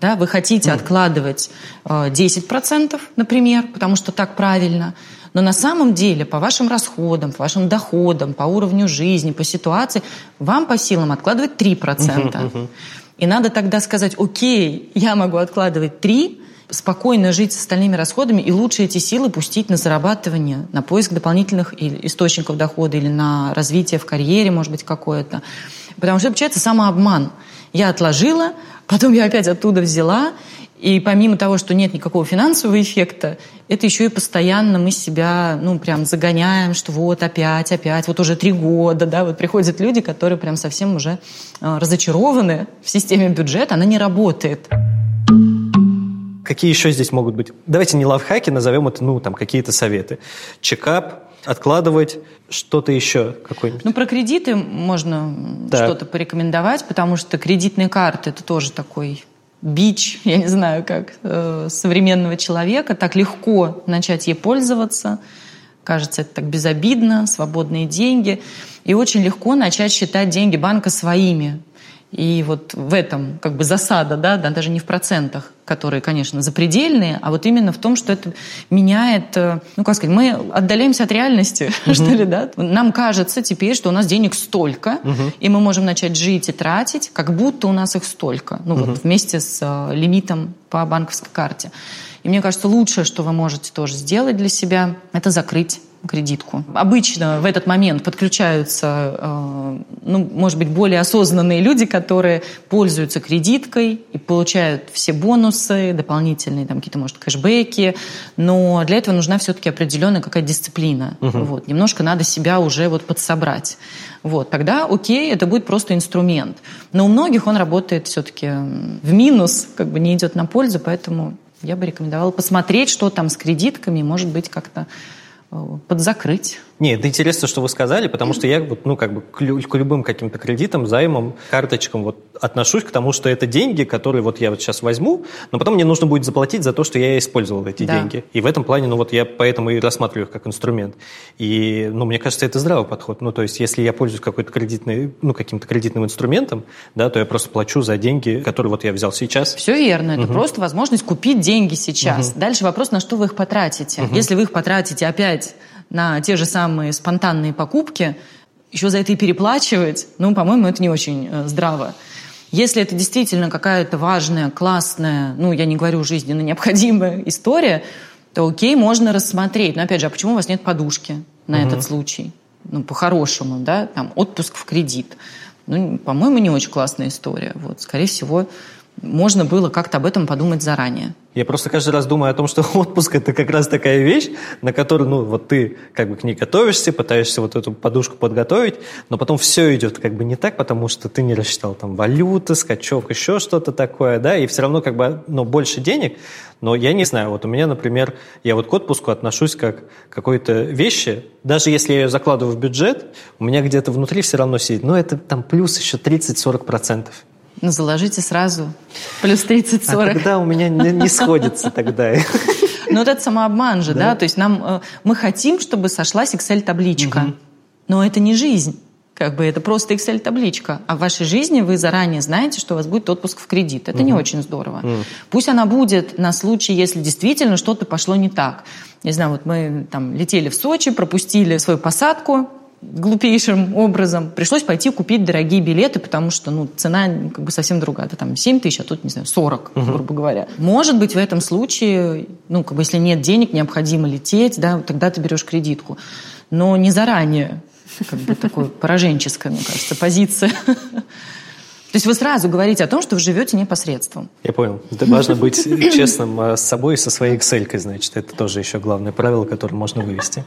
Да, вы хотите откладывать э, 10%, например, потому что так правильно, но на самом деле по вашим расходам, по вашим доходам, по уровню жизни, по ситуации, вам по силам откладывать 3%. И надо тогда сказать, окей, я могу откладывать 3, спокойно жить с остальными расходами и лучше эти силы пустить на зарабатывание, на поиск дополнительных источников дохода или на развитие в карьере, может быть, какое-то. Потому что получается самообман. Я отложила, потом я опять оттуда взяла, и помимо того, что нет никакого финансового эффекта, это еще и постоянно мы себя, ну, прям загоняем, что вот опять, опять, вот уже три года, да, вот приходят люди, которые прям совсем уже э, разочарованы в системе бюджета, она не работает. Какие еще здесь могут быть? Давайте не лавхаки, назовем это, ну, там, какие-то советы. Чекап, откладывать, что-то еще какое-нибудь. Ну, про кредиты можно Так. что-то порекомендовать, потому что кредитные карты – это тоже такой бич, я не знаю, как э, современного человека. Так легко начать ей пользоваться. Кажется, это так безобидно, свободные деньги. И очень легко начать считать деньги банка своими. И вот в этом как бы засада, да, да, даже не в процентах, которые, конечно, запредельные, а вот именно в том, что это меняет, э, ну, как сказать, мы отдаляемся от реальности, что ли, да. Нам кажется теперь, что у нас денег столько, и мы можем начать жить и тратить, как будто у нас их столько, ну, вот вместе с э, лимитом по банковской карте. И мне кажется, лучшее, что вы можете тоже сделать для себя, это закрыть кредитку. Обычно в этот момент подключаются, э, ну, может быть, более осознанные люди, которые пользуются кредиткой и получают все бонусы, дополнительные там какие-то, может, кэшбэки, но для этого нужна все-таки определенная какая-то дисциплина. Вот, немножко надо себя уже вот подсобрать. Вот, тогда окей, это будет просто инструмент. Но у многих он работает все-таки в минус, как бы не идет на пользу, поэтому я бы рекомендовала посмотреть, что там с кредитками, может быть, как-то подзакрыть. Не, это интересно, что вы сказали, потому что я вот, ну, как бы к, лю- к любым каким-то кредитам, займам, карточкам вот отношусь к тому, что это деньги, которые вот я вот сейчас возьму, но потом мне нужно будет заплатить за то, что я использовал эти Да. деньги. И в этом плане, ну, вот я поэтому и рассматриваю их как инструмент. И, ну, мне кажется, это здравый подход. Ну, то есть, если я пользуюсь какой-то кредитной, ну, каким-то кредитным инструментом, да, то я просто плачу за деньги, которые вот я взял сейчас. Все верно. Это просто возможность купить деньги сейчас. Дальше вопрос, на что вы их потратите. Если вы их потратите опять на те же самые спонтанные покупки, еще за это и переплачивать, ну, по-моему, это не очень э, здраво. Если это действительно какая-то важная, классная, ну, я не говорю жизненно необходимая история, то окей, можно рассмотреть. Но опять же, а почему у вас нет подушки на этот случай? Ну, по-хорошему, да, там, отпуск в кредит. Ну, по-моему, не очень классная история. Вот, скорее всего, можно было как-то об этом подумать заранее. Я просто каждый раз думаю о том, что отпуск это как раз такая вещь, на которую, ну, вот ты как бы к ней готовишься, пытаешься вот эту подушку подготовить, но потом все идет как бы не так, потому что ты не рассчитал там валюты, скачок, еще что-то такое, да, и все равно как бы, ну, больше денег, но я не знаю, вот у меня, например, я вот к отпуску отношусь как к какой-то вещи, даже если я ее закладываю в бюджет, у меня где-то внутри все равно сидит, ну, это там плюс еще 30-40 процентов. Ну, заложите сразу. Плюс А 30-40. тогда у меня не, не сходится тогда. Но вот это самообман же, да? То есть нам, э, мы хотим, чтобы сошлась Excel-табличка. Но это не жизнь. Как бы это просто Excel-табличка. А в вашей жизни вы заранее знаете, что у вас будет отпуск в кредит. Это не очень здорово. Пусть она будет на случай, если действительно что-то пошло не так. Не знаю, вот мы там летели в Сочи, пропустили свою посадку, глупейшим образом. Пришлось пойти купить дорогие билеты, потому что ну, цена как бы совсем другая. Это там 7 тысяч, а тут, не знаю, 40, грубо говоря. Может быть, в этом случае, ну, как бы, если нет денег, необходимо лететь, да, тогда ты берешь кредитку. Но не заранее. Как бы такое пораженческая, мне кажется, позиция. То есть вы сразу говорите о том, что вы живете непосредством. Я понял. Это важно быть честным э, с собой и со своей Excel, значит. Это тоже еще главное правило, которое можно вывести.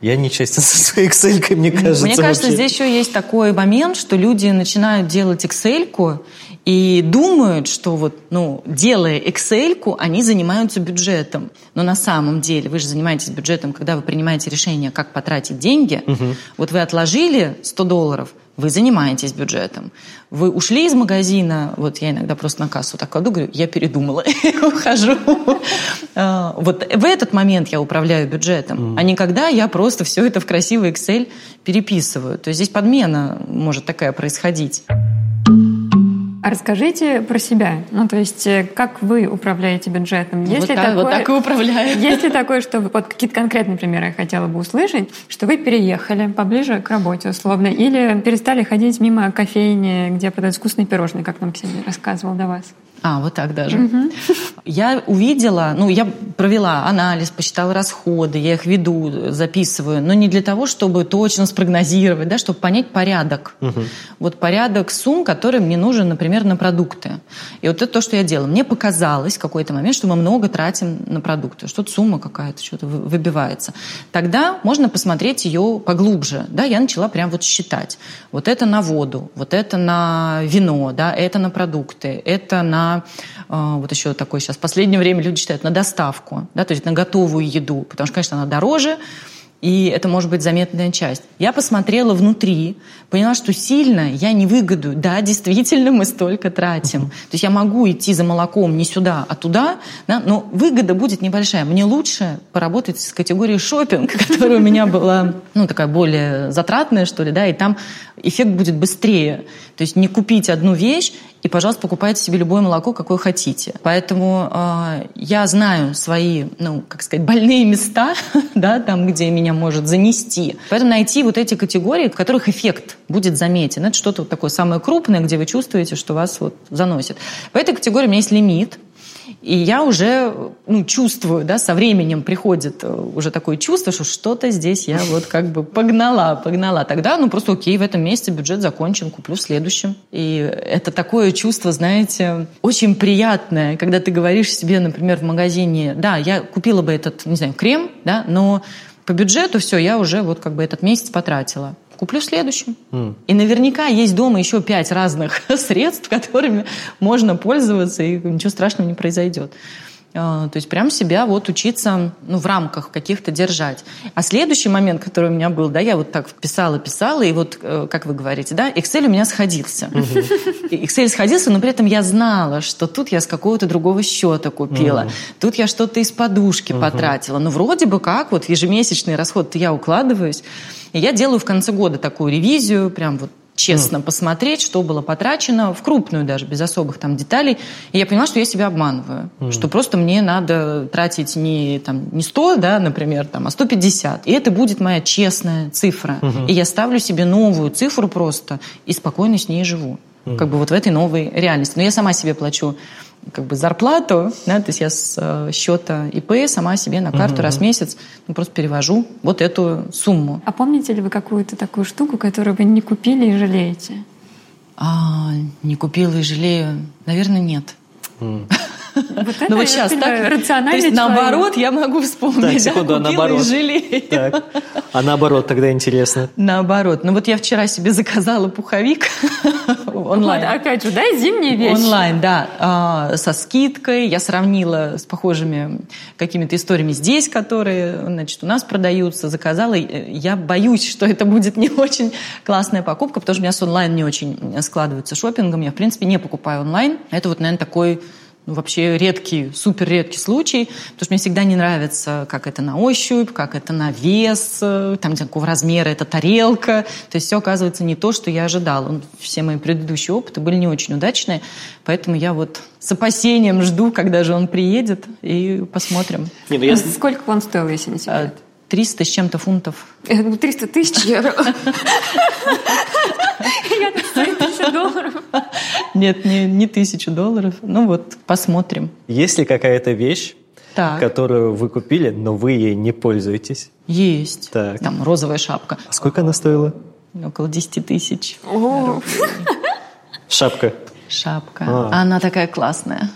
Я нечестен со своей Excel, мне кажется. Мне кажется, вообще. здесь еще есть такой момент, что люди начинают делать Excel и думают, что вот, ну, делая Excel, они занимаются бюджетом. Но на самом деле вы же занимаетесь бюджетом, когда вы принимаете решение, как потратить деньги. Мгм. Вот вы отложили 100 долларов, вы занимаетесь бюджетом. Вы ушли из магазина, вот я иногда просто на кассу так кладу, говорю, я передумала, ухожу. А, Вот в этот момент я управляю бюджетом, а не когда я просто все это в красивый Excel переписываю. То есть здесь подмена может такая происходить. А расскажите про себя. Ну, то есть, э, как вы управляете бюджетом? Вот так- вот так и управляю. Есть ли такое, что вот какие-то конкретные примеры я хотела бы услышать, что вы переехали поближе к работе условно, или перестали ходить мимо кофейни, где продают вкусные пирожные, как нам Ксения рассказывал до вас? А, вот так даже. Я увидела, ну, я провела анализ, посчитала расходы, я их веду, записываю, но не для того, чтобы точно спрогнозировать, да, чтобы понять порядок. Вот порядок сумм, который мне нужен, например, на продукты. И вот это то, что я делала. Мне показалось в какой-то момент, что мы много тратим на продукты. Что-то сумма какая-то, что-то вы- выбивается. Тогда можно посмотреть ее поглубже. Да, я начала прям вот считать. Вот это на воду, вот это на вино, да, это на продукты, это на э, вот еще такой сейчас в последнее время люди считают на доставку, да, то есть на готовую еду, потому что, конечно, она дороже, и это может быть заметная часть. Я посмотрела внутри, поняла, что сильно я не выгоду. Да, действительно, мы столько тратим. То есть я могу идти за молоком не сюда, а туда, да, но выгода будет небольшая. Мне лучше поработать с категорией шопинг, которая у меня была, ну, такая более затратная, что ли, да, и там эффект будет быстрее. То есть не купить одну вещь и, пожалуйста, покупайте себе любое молоко, какое хотите. Поэтому э, я знаю свои, ну, как сказать, больные места, да, там, где меня может занести. Поэтому найти вот эти категории, в которых эффект будет заметен. Это что-то вот такое самое крупное, где вы чувствуете, что вас вот заносит. По этой категории у меня есть лимит. И я уже ну, чувствую, да, со временем приходит э, уже такое чувство, что что-то здесь я вот как бы погнала, погнала. Тогда, ну, просто окей, в этом месяце бюджет закончен, куплю в следующем. И это такое чувство, знаете, очень приятное, когда ты говоришь себе, например, в магазине, да, я купила бы этот, не знаю, крем, да, но по бюджету все, я уже вот как бы этот месяц потратила. Куплю в следующем. И наверняка есть дома еще пять разных средств, которыми можно пользоваться, и ничего страшного не произойдет. А, То есть прям себя вот учиться ну, в рамках каких-то держать. А следующий момент, который у меня был, да, я вот так писала, писала, и вот, э, как вы говорите, да, Excel у меня сходился. Excel сходился, но при этом я знала, что тут я с какого-то другого счета купила, тут я что-то из подушки потратила. Ну, вроде бы как, вот ежемесячный расход я укладываюсь. И я делаю в конце года такую ревизию, прям вот честно посмотреть, что было потрачено, в крупную даже, без особых там деталей. И я поняла, что я себя обманываю. Что просто мне надо тратить не, там, не 100, да, например, там, а 150. И это будет моя честная цифра. И я ставлю себе новую цифру просто и спокойно с ней живу. Как бы вот в этой новой реальности. Но я сама себе плачу как бы зарплату, да, то есть я с э, счета ИП сама себе на карту раз в месяц ну, просто перевожу вот эту сумму. А помните ли вы какую-то такую штуку, которую вы не купили и жалеете? А, не купила и жалею. Наверное, нет. Вот это, Ну вот сейчас понимаю, так. То есть человек. наоборот, я могу вспомнить, Так, да, секунду, а купила наоборот? и. Так. А наоборот, тогда интересно. Наоборот. Ну вот я вчера себе заказала пуховик онлайн. Вот, опять же, да, зимние вещи. Онлайн, да, а, со скидкой. Я сравнила с похожими какими-то историями здесь, которые, значит, у нас продаются. Заказала. И Я боюсь, что это будет не очень классная покупка, потому что у меня с онлайн не очень складывается шопингом. Я, в принципе, не покупаю онлайн. Это вот, наверное, такой ну, вообще редкий, супер редкий случай, потому что мне всегда не нравится, как это на ощупь, как это на вес, э, там какого размера эта тарелка. То есть все оказывается не то, что я ожидала. Все мои предыдущие опыты были не очень удачные, поэтому я вот с опасением жду, когда же он приедет, и посмотрим. Не, ну я... Сколько он стоил, если не секрет? 300 с чем-то фунтов. 300 тысяч евро. Я так стою тысячу долларов. Нет, не, не тысячу долларов. Ну вот, посмотрим. Есть ли какая-то вещь, так. которую вы купили, но вы ей не пользуетесь? Есть. Так. Там розовая шапка. А сколько она стоила? Около 10 тысяч. Шапка. Шапка. А. Она такая классная.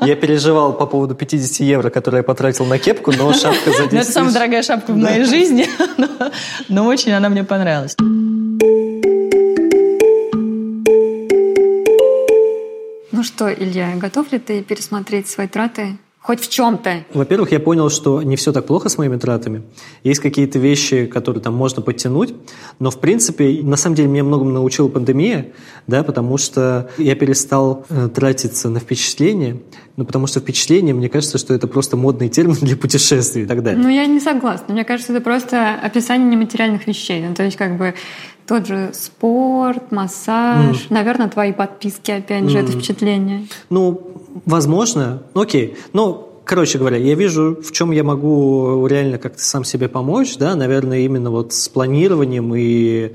Я переживал по поводу 50 евро, которые я потратил на кепку, но шапка за 10 ну, Это самая дорогая шапка в моей жизни, но очень она мне понравилась. Ну что, Илья, готов ли ты пересмотреть свои траты Хоть в чем-то. Во-первых, я понял, что не все так плохо с моими тратами. Есть какие-то вещи, которые там можно подтянуть, но в принципе, на самом деле, меня многому научила пандемия, да, потому что я перестал э, тратиться на впечатления, ну, потому что впечатление, мне кажется, что это просто модный термин для путешествий и так далее. Ну, я не согласна. Мне кажется, это просто описание нематериальных вещей. Ну, то есть, как бы, тот же спорт, массаж, mm. наверное, твои подписки, опять же, mm. это впечатление. Ну, возможно. Окей. Ну, короче говоря, я вижу, в чем я могу реально как-то сам себе помочь, да, наверное, именно вот с планированием и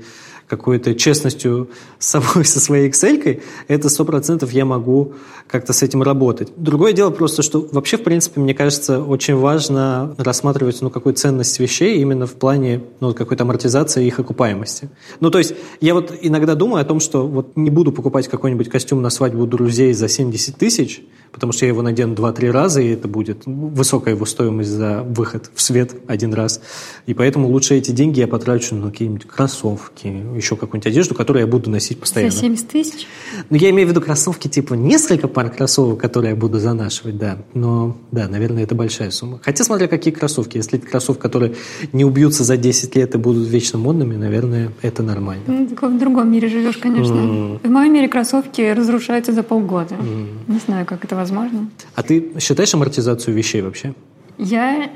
какой-то честностью с собой, со своей Excel, это сто процентов я могу как-то с этим работать. Другое дело просто, что вообще, в принципе, мне кажется, очень важно рассматривать ну, какую ценность вещей именно в плане ну, какой-то амортизации их окупаемости. Ну, то есть я вот иногда думаю о том, что вот не буду покупать какой-нибудь костюм на свадьбу друзей за 70 тысяч, потому что я его надену 2-3 раза, и это будет высокая его стоимость за выход в свет один раз. И поэтому лучше эти деньги я потрачу на какие-нибудь кроссовки, еще какую-нибудь одежду, которую я буду носить постоянно. За 70 тысяч? Ну, я имею в виду кроссовки, типа несколько пар кроссовок, которые я буду занашивать, да. Но, да, наверное, это большая сумма. Хотя, смотря какие кроссовки. Если это кроссовки, которые не убьются за 10 лет и будут вечно модными, наверное, это нормально. Ну, в другом мире живешь, конечно. Mm. В моем мире кроссовки разрушаются за полгода. Mm. Не знаю, как это возможно. А ты считаешь амортизацию вещей вообще? Я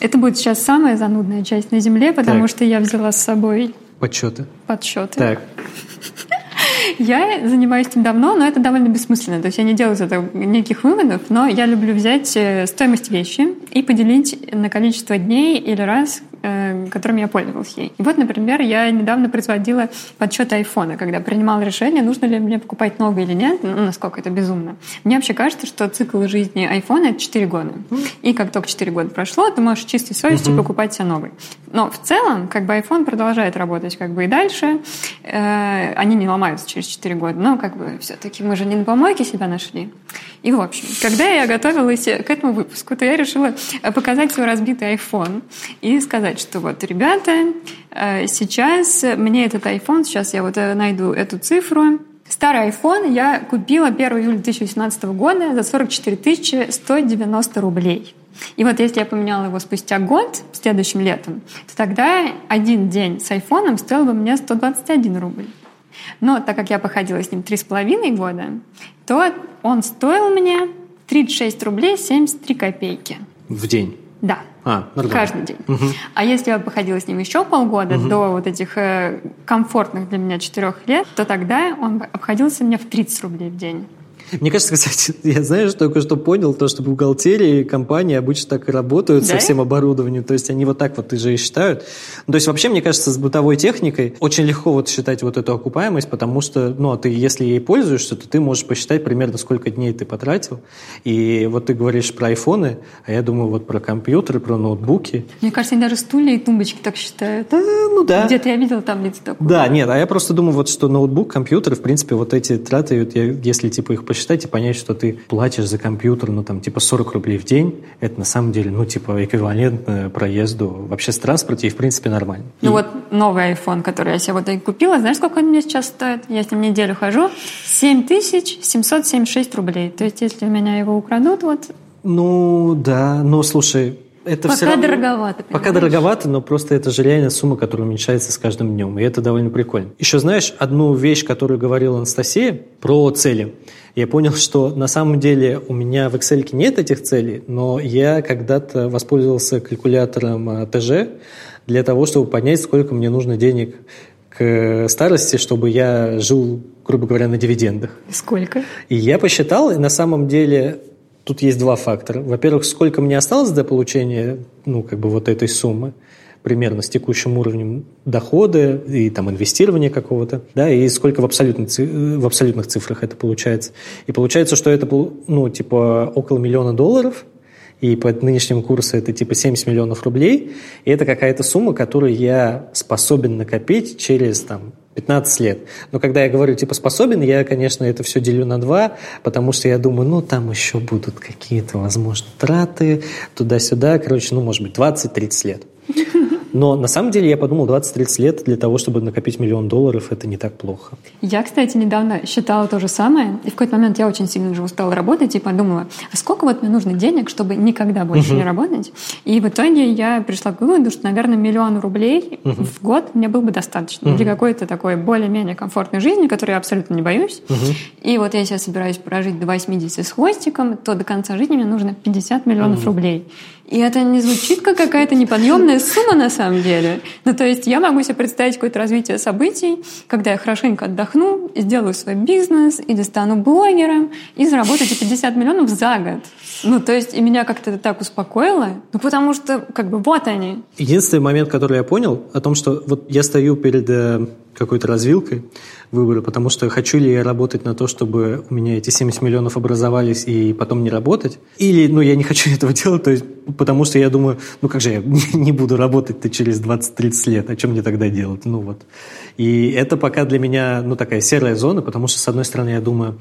это будет сейчас самая занудная часть на Земле, потому так. что я взяла с собой Подсчеты. Подсчеты. Так. Я занимаюсь этим давно, но это довольно бессмысленно. То есть я не делаю из этого никаких выводов, но я люблю взять э, стоимость вещи и поделить на количество дней или раз, которыми я пользовалась ей. И вот, например, я недавно производила подсчет айфона, когда принимала решение, нужно ли мне покупать новый или нет, ну, насколько это безумно. Мне вообще кажется, что цикл жизни айфона — это 4 года. И как только 4 года прошло, ты можешь чистой совестью mm-hmm. покупать себе новый. Но в целом, как бы iPhone продолжает работать как бы и дальше. Э, они не ломаются через 4 года. Но как бы все-таки мы же не на помойке себя нашли. И в общем, когда я готовилась к этому выпуску, то я решила показать свой разбитый iPhone и сказать, что вот, ребята, э, сейчас мне этот iPhone, сейчас я вот э, найду эту цифру, Старый iPhone я купила 1 июля 2018 года за 44 190 рублей. И вот если я поменяла его спустя год, следующим летом, то тогда один день с айфоном стоил бы мне 121 рубль. Но так как я походила с ним три с половиной года, то он стоил мне 36 рублей 73 копейки. В день? Да. А, нормально. Каждый день. Угу. А если я походила с ним еще полгода, угу. до вот этих э, комфортных для меня четырех лет, то тогда он обходился мне в 30 рублей в день. Мне кажется, кстати, я знаешь, только что понял, то, что бухгалтерии компании обычно так и работают да? со всем оборудованием. То есть они вот так вот же и считают. Ну, то есть вообще, мне кажется, с бытовой техникой очень легко вот считать вот эту окупаемость, потому что, ну, а ты, если ей пользуешься, то ты можешь посчитать примерно, сколько дней ты потратил. И вот ты говоришь про айфоны, а я думаю вот про компьютеры, про ноутбуки. Мне кажется, они даже стулья и тумбочки так считают. Да, ну да. Где-то я видела таблицу такую. Да, нет, а я просто думаю, вот что ноутбук, компьютер, в принципе, вот эти траты, вот я, если типа их посчитать и понять, что ты платишь за компьютер, ну, там, типа 40 рублей в день, это на самом деле, ну, типа, эквивалентно проезду в общественном транспорте и, в принципе, нормально. Ну, и... вот новый iPhone, который я себе вот и купила, знаешь, сколько он мне сейчас стоит? Я с ним неделю хожу. 7776 рублей. То есть, если у меня его украдут, вот... Ну, да, но, слушай, это пока все равно, дороговато. Понимаешь? Пока дороговато, но просто это же реально сумма, которая уменьшается с каждым днем. И это довольно прикольно. Еще знаешь, одну вещь, которую говорила Анастасия про цели. Я понял, что на самом деле у меня в Excel нет этих целей, но я когда-то воспользовался калькулятором а, ТЖ для того, чтобы понять, сколько мне нужно денег к старости, чтобы я жил, грубо говоря, на дивидендах. Сколько? И я посчитал, и на самом деле тут есть два фактора. Во-первых, сколько мне осталось до получения, ну, как бы вот этой суммы примерно с текущим уровнем дохода и там инвестирования какого-то, да, и сколько в, абсолютных, в абсолютных цифрах это получается. И получается, что это, ну, типа, около миллиона долларов, и по нынешнему курсу это типа 70 миллионов рублей, и это какая-то сумма, которую я способен накопить через там 15 лет. Но когда я говорю типа способен, я, конечно, это все делю на два, потому что я думаю, ну, там еще будут какие-то, возможно, траты туда-сюда. Короче, ну, может быть, 20-30 лет. Но на самом деле я подумал, 20-30 лет для того, чтобы накопить миллион долларов, это не так плохо. Я, кстати, недавно считала то же самое. И в какой-то момент я очень сильно уже устала работать и подумала, а сколько вот мне нужно денег, чтобы никогда больше uh-huh. не работать? И в итоге я пришла к выводу, что, наверное, миллион рублей uh-huh. в год мне было бы достаточно uh-huh. для какой-то такой более-менее комфортной жизни, которой я абсолютно не боюсь. Uh-huh. И вот я сейчас собираюсь прожить до 80 с хвостиком, то до конца жизни мне нужно 50 миллионов uh-huh. рублей. И это не звучит как какая-то неподъемная сумма на самом деле. Ну, то есть я могу себе представить какое-то развитие событий, когда я хорошенько отдохну, сделаю свой бизнес, или стану блогером, и заработаю эти 50 миллионов за год. Ну, то есть и меня как-то это так успокоило, ну, потому что, как бы, вот они. Единственный момент, который я понял, о том, что вот я стою перед э, какой-то развилкой выбора, потому что хочу ли я работать на то, чтобы у меня эти 70 миллионов образовались и потом не работать, или, ну, я не хочу этого делать, то есть, потому что я думаю, ну, как же я не буду работать-то через 20-30 лет, о чем мне тогда делать, ну, вот. И это пока для меня, ну, такая серая зона, потому что, с одной стороны, я думаю,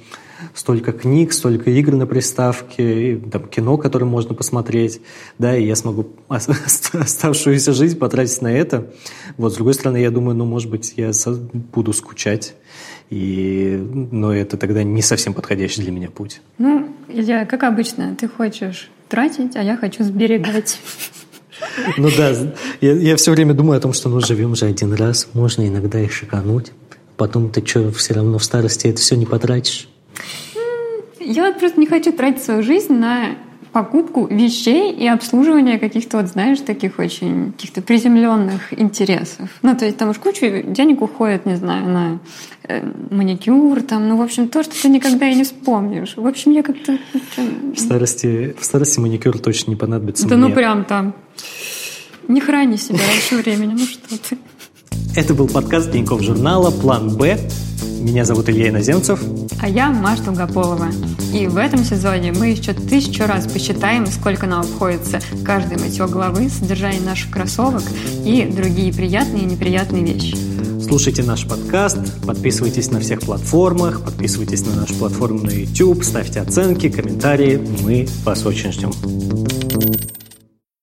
столько книг, столько игр на приставке, там, кино, которое можно посмотреть, да, и я смогу оставшуюся жизнь потратить на это. Вот, с другой стороны, я думаю, ну, может быть, я буду скучать, и, но это тогда не совсем подходящий для меня путь. Ну, Илья, как обычно, ты хочешь тратить, а я хочу сберегать. Ну да, я, я все время думаю о том, что ну живем же один раз, можно иногда и шикануть. Потом ты что, все равно в старости это все не потратишь? Я вот просто не хочу тратить свою жизнь на покупку вещей и обслуживание каких-то, вот знаешь, таких очень каких-то приземленных интересов. Ну, то есть там уж кучу денег уходит, не знаю, на э, маникюр, там, ну, в общем, то, что ты никогда и не вспомнишь. В общем, я как-то... В старости, в старости маникюр точно не понадобится Да ну, мне. ну прям там. Не храни себя раньше времени, ну что ты. Это был подкаст Тинькофф журнала «План Б». Меня зовут Илья Иноземцев. А я Маша Долгополова. И в этом сезоне мы еще тысячу раз посчитаем, сколько нам обходится каждый мытье головы, содержание наших кроссовок и другие приятные и неприятные вещи. Слушайте наш подкаст, подписывайтесь на всех платформах, подписывайтесь на нашу платформу на YouTube, ставьте оценки, комментарии. Мы вас очень ждем.